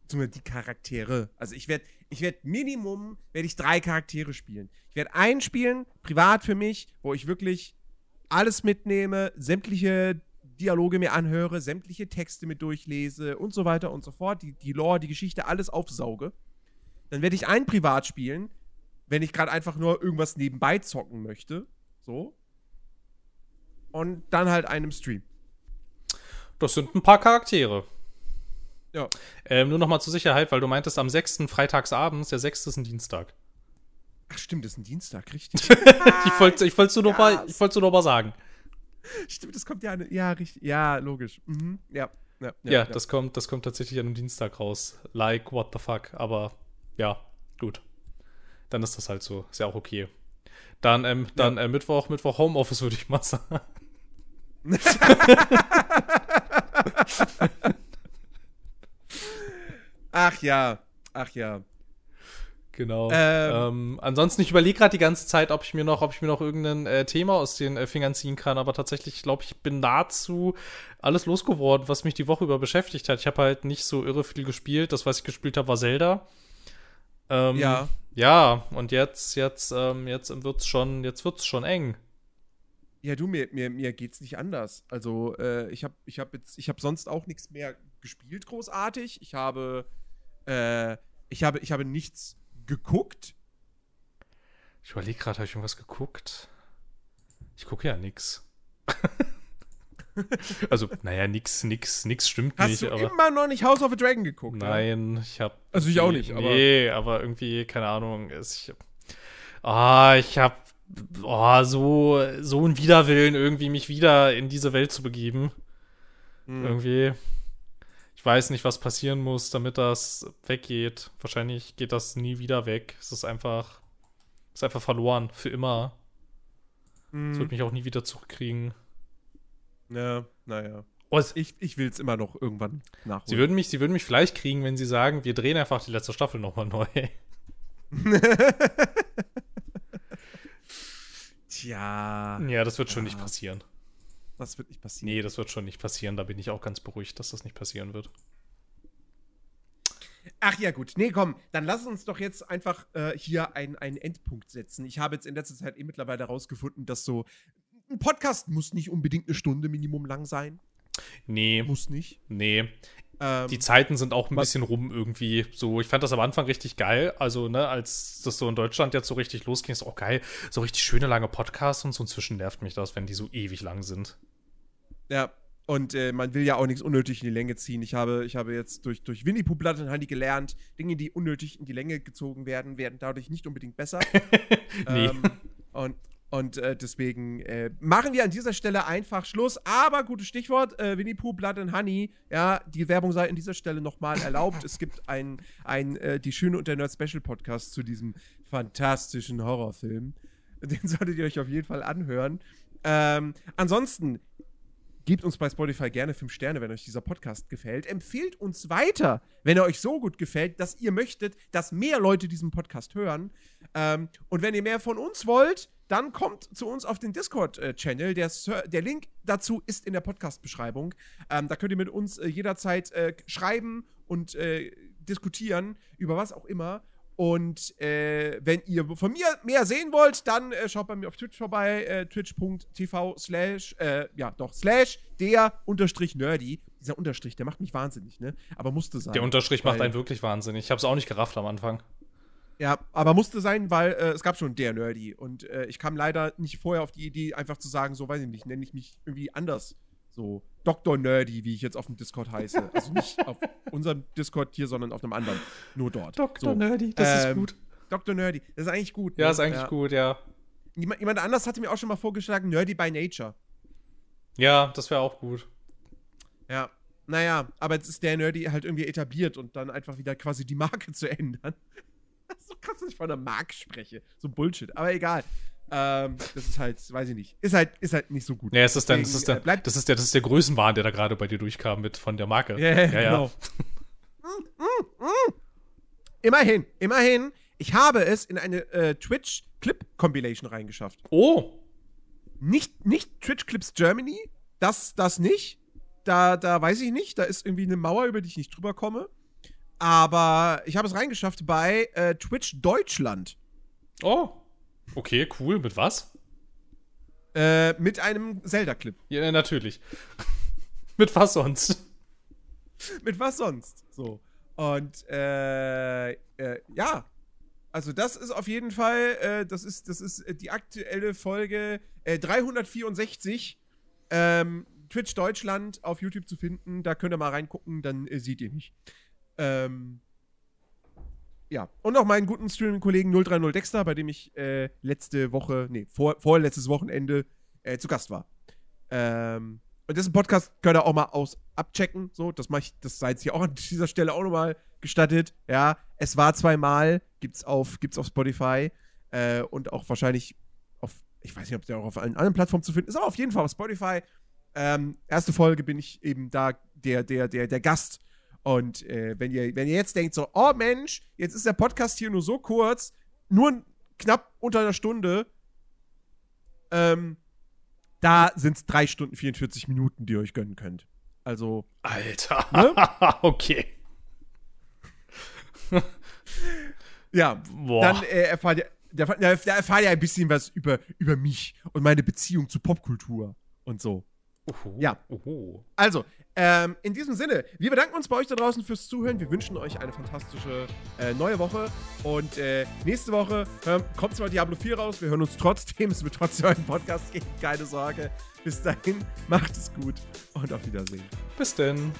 Beziehungsweise die Charaktere. Also ich werde, ich werde Minimum, werde ich drei Charaktere spielen. Ich werde einen spielen, privat für mich, wo ich wirklich alles mitnehme, sämtliche Dialoge mir anhöre, sämtliche Texte mit durchlese und so weiter und so fort, die, die Lore, die Geschichte, alles aufsauge. Dann werde ich einen privat spielen, wenn ich gerade einfach nur irgendwas nebenbei zocken möchte. So. Und dann halt einen Stream. Das sind ein paar Charaktere. Ja. Ähm, nur noch mal zur Sicherheit, weil du meintest, am 6. freitagsabends, der 6. ist ein Dienstag. Ach stimmt, das ist ein Dienstag, richtig. (laughs) ich wollte ich wollte nur, Ja. mal, ich wollte nur mal sagen. stimmt, das kommt ja eine, ja, richtig. Ja, logisch. Mhm. Ja. Ja, Ja, Das, kommt, das kommt tatsächlich an einem Dienstag raus. Like, what the fuck. Aber ja, gut. Dann ist das halt so. Ist ja auch okay. Dann, ähm, dann äh, Mittwoch, Mittwoch Homeoffice, (laughs) würde ich mal sagen. (laughs) Ach ja. Ach ja. Genau. Ähm. Ähm, ansonsten, ich überlege gerade die ganze Zeit, ob ich mir noch, ob ich mir noch irgendein äh, Thema aus den äh, Fingern ziehen kann, aber tatsächlich, ich glaube, ich bin nahezu alles losgeworden, was mich die Woche über beschäftigt hat. Ich habe halt nicht so irre viel gespielt. Das, was ich gespielt habe, war Zelda. Ähm, Ja. Ja, und jetzt, jetzt, ähm, jetzt wird's schon, jetzt wird's schon eng. Ja, du, mir, mir, mir geht's nicht anders. Also, äh, ich habe ich hab jetzt, ich habe sonst auch nichts mehr gespielt, großartig. Ich habe, äh, ich habe, ich habe nichts geguckt. Ich überlege gerade, habe ich irgendwas geguckt? Ich gucke ja nix. (laughs) Also, naja, nix, nix, nix stimmt Hast nicht, du aber. immer noch nicht House of the Dragon geguckt? Nein, ich hab. Also ich auch nicht, aber- Nee, aber irgendwie, keine Ahnung. Ich, ah, ich hab. Oh, so, so ein Widerwillen, irgendwie mich wieder in diese Welt zu begeben. Hm. Irgendwie. Ich weiß nicht, was passieren muss, damit das weggeht. Wahrscheinlich geht das nie wieder weg. Es ist einfach. Es ist einfach verloren. Für immer. Es Hm. wird mich auch nie wieder zurückkriegen. Ja, naja. Oh, Ich, ich will es immer noch irgendwann nachholen. sie, würden mich, sie würden mich vielleicht kriegen, wenn sie sagen, wir drehen einfach die letzte Staffel nochmal neu. (laughs) (laughs) Tja, Ja, das wird schon Ja. nicht passieren. das wird nicht passieren. Nee, das wird schon nicht passieren. Da bin ich auch ganz beruhigt, dass das nicht passieren wird. Ach ja, gut. Nee, komm, dann lass uns doch jetzt einfach äh, hier einen, einen Endpunkt setzen. Ich habe jetzt in letzter Zeit eh mittlerweile herausgefunden, dass so ein Podcast muss nicht unbedingt eine Stunde Minimum lang sein. Nee, Muss nicht. nee. Ähm, Die Zeiten sind auch ein bisschen rum irgendwie. So, ich fand das am Anfang richtig geil. Also, ne, als das so in Deutschland jetzt so richtig losging, ist auch geil. So richtig schöne lange Podcasts und so inzwischen nervt mich das, wenn die so ewig lang sind. Ja, und äh, man will ja auch nichts unnötig in die Länge ziehen. Ich habe, ich habe jetzt durch, durch Winnie Pooh Blood Honey gelernt, Dinge, die unnötig in die Länge gezogen werden, werden dadurch nicht unbedingt besser. (laughs) Nee. ähm, und und äh, deswegen äh, machen wir an dieser Stelle einfach Schluss. Aber gutes Stichwort, äh, Winnie Pooh Blood and Honey. Ja, die Werbung sei an dieser Stelle nochmal (laughs) erlaubt. es gibt ein, ein äh, die Schöne und der Nerd Special Podcast zu diesem fantastischen Horrorfilm. Den solltet ihr euch auf jeden Fall anhören. Ähm, ansonsten Gebt uns bei Spotify gerne 5 Sterne, wenn euch dieser Podcast gefällt. Empfehlt uns weiter, wenn er euch so gut gefällt, dass ihr möchtet, dass mehr Leute diesen Podcast hören. Ähm, und wenn ihr mehr von uns wollt, dann kommt zu uns auf den Discord-Channel. Der, der Link dazu ist in der Podcast-Beschreibung. Ähm, da könnt ihr mit uns äh, jederzeit äh, schreiben und äh, diskutieren über was auch immer. Und äh, wenn ihr von mir mehr sehen wollt, dann äh, schaut bei mir auf Twitch vorbei, äh, twitch.tv slash, ja doch, slash der Unterstrich nerdy. Dieser Unterstrich, der macht mich wahnsinnig, ne? Aber musste sein. Der Unterstrich macht einen wirklich wahnsinnig. Ich habe es auch nicht gerafft am Anfang. Ja, aber musste sein, weil äh, es gab schon der Nerdy. Und äh, ich kam leider nicht vorher auf die Idee, einfach zu sagen, so weiß ich nicht, nenne ich mich irgendwie anders. So Dr. Nerdy, wie ich jetzt auf dem Discord heiße. Also (laughs) nicht auf unserem Discord hier, sondern auf einem anderen. Nur dort. so. Nerdy, Ähm, Dr. Nerdy, das ist eigentlich gut. Ja, ne? ist eigentlich gut, ja. Jemand, jemand anders hatte mir auch schon mal vorgeschlagen, Nerdy by Nature. Ja, das wäre auch gut. Ja. Naja, aber jetzt ist der Nerdy halt irgendwie etabliert und dann einfach wieder quasi die Marke (laughs) zu ändern. Krass, dass ich von einer Marke spreche. So Bullshit. Aber egal. Ähm, das ist halt, weiß ich nicht. Ist halt, ist halt nicht so gut. Nee, es ist dann, das Deswegen, ist dann, äh, das ist der, das ist der Größenwahn, der da gerade bei dir durchkam mit von der Marke. Ja, ja, genau. (laughs) Immerhin, immerhin. Ich habe es in eine äh, Twitch-Clip-Compilation reingeschafft. Oh, Nicht, nicht Twitch Clips Germany. Das, das nicht. Da, da weiß ich nicht. Da ist irgendwie eine Mauer, über die ich nicht drüber komme. Aber ich habe es reingeschafft bei äh, Twitch Deutschland. oh. Okay, cool. Mit was? Äh, mit einem Zelda-Clip. Ja, natürlich. (laughs) mit was sonst? (laughs) mit was sonst? So. Und äh, äh, ja. Also das ist auf jeden Fall, äh, das ist, das ist äh, die aktuelle Folge äh, 364. Ähm, Twitch Deutschland auf YouTube zu finden. Da könnt ihr mal reingucken, dann äh, seht ihr mich. Ähm, ja. Und noch meinen guten Streaming-Kollegen 030 Dexter, bei dem ich äh, letzte Woche, nee, vor, vorletztes Wochenende äh, zu Gast war. Ähm, und dessen Podcast könnt ihr auch mal aus abchecken. So, das mache ich, das sei jetzt hier auch an (laughs) dieser Stelle auch nochmal gestattet. Ja, es war zweimal, gibt's auf, gibt's auf Spotify äh, und auch wahrscheinlich auf, ich weiß nicht, ob der auch auf allen anderen Plattformen zu finden ist, aber auf jeden Fall auf Spotify. Ähm, erste Folge bin ich eben da der, der, der, der Gast. Und äh, wenn, ihr, wenn ihr jetzt denkt, so, oh Mensch, jetzt ist der Podcast hier nur so kurz, nur knapp unter einer Stunde, ähm, da sind es drei Stunden 44 Minuten, die ihr euch gönnen könnt. Also, Alter. Ne? (laughs) okay. ja, Boah. dann äh, erfahrt ihr, da erfahrt ihr ein bisschen was über, über mich und meine Beziehung zu Popkultur und so. Uhu. Ja. Uhu. Also, ähm, in diesem Sinne, wir bedanken uns bei euch da draußen fürs Zuhören. Wir wünschen euch eine fantastische äh, neue Woche. Und äh, nächste Woche ähm, kommt zwar Diablo 4 raus, wir hören uns trotzdem. (laughs) Es wird trotzdem einen Podcast geben, keine Sorge. Bis dahin, (laughs) macht es gut und auf Wiedersehen. Bis denn.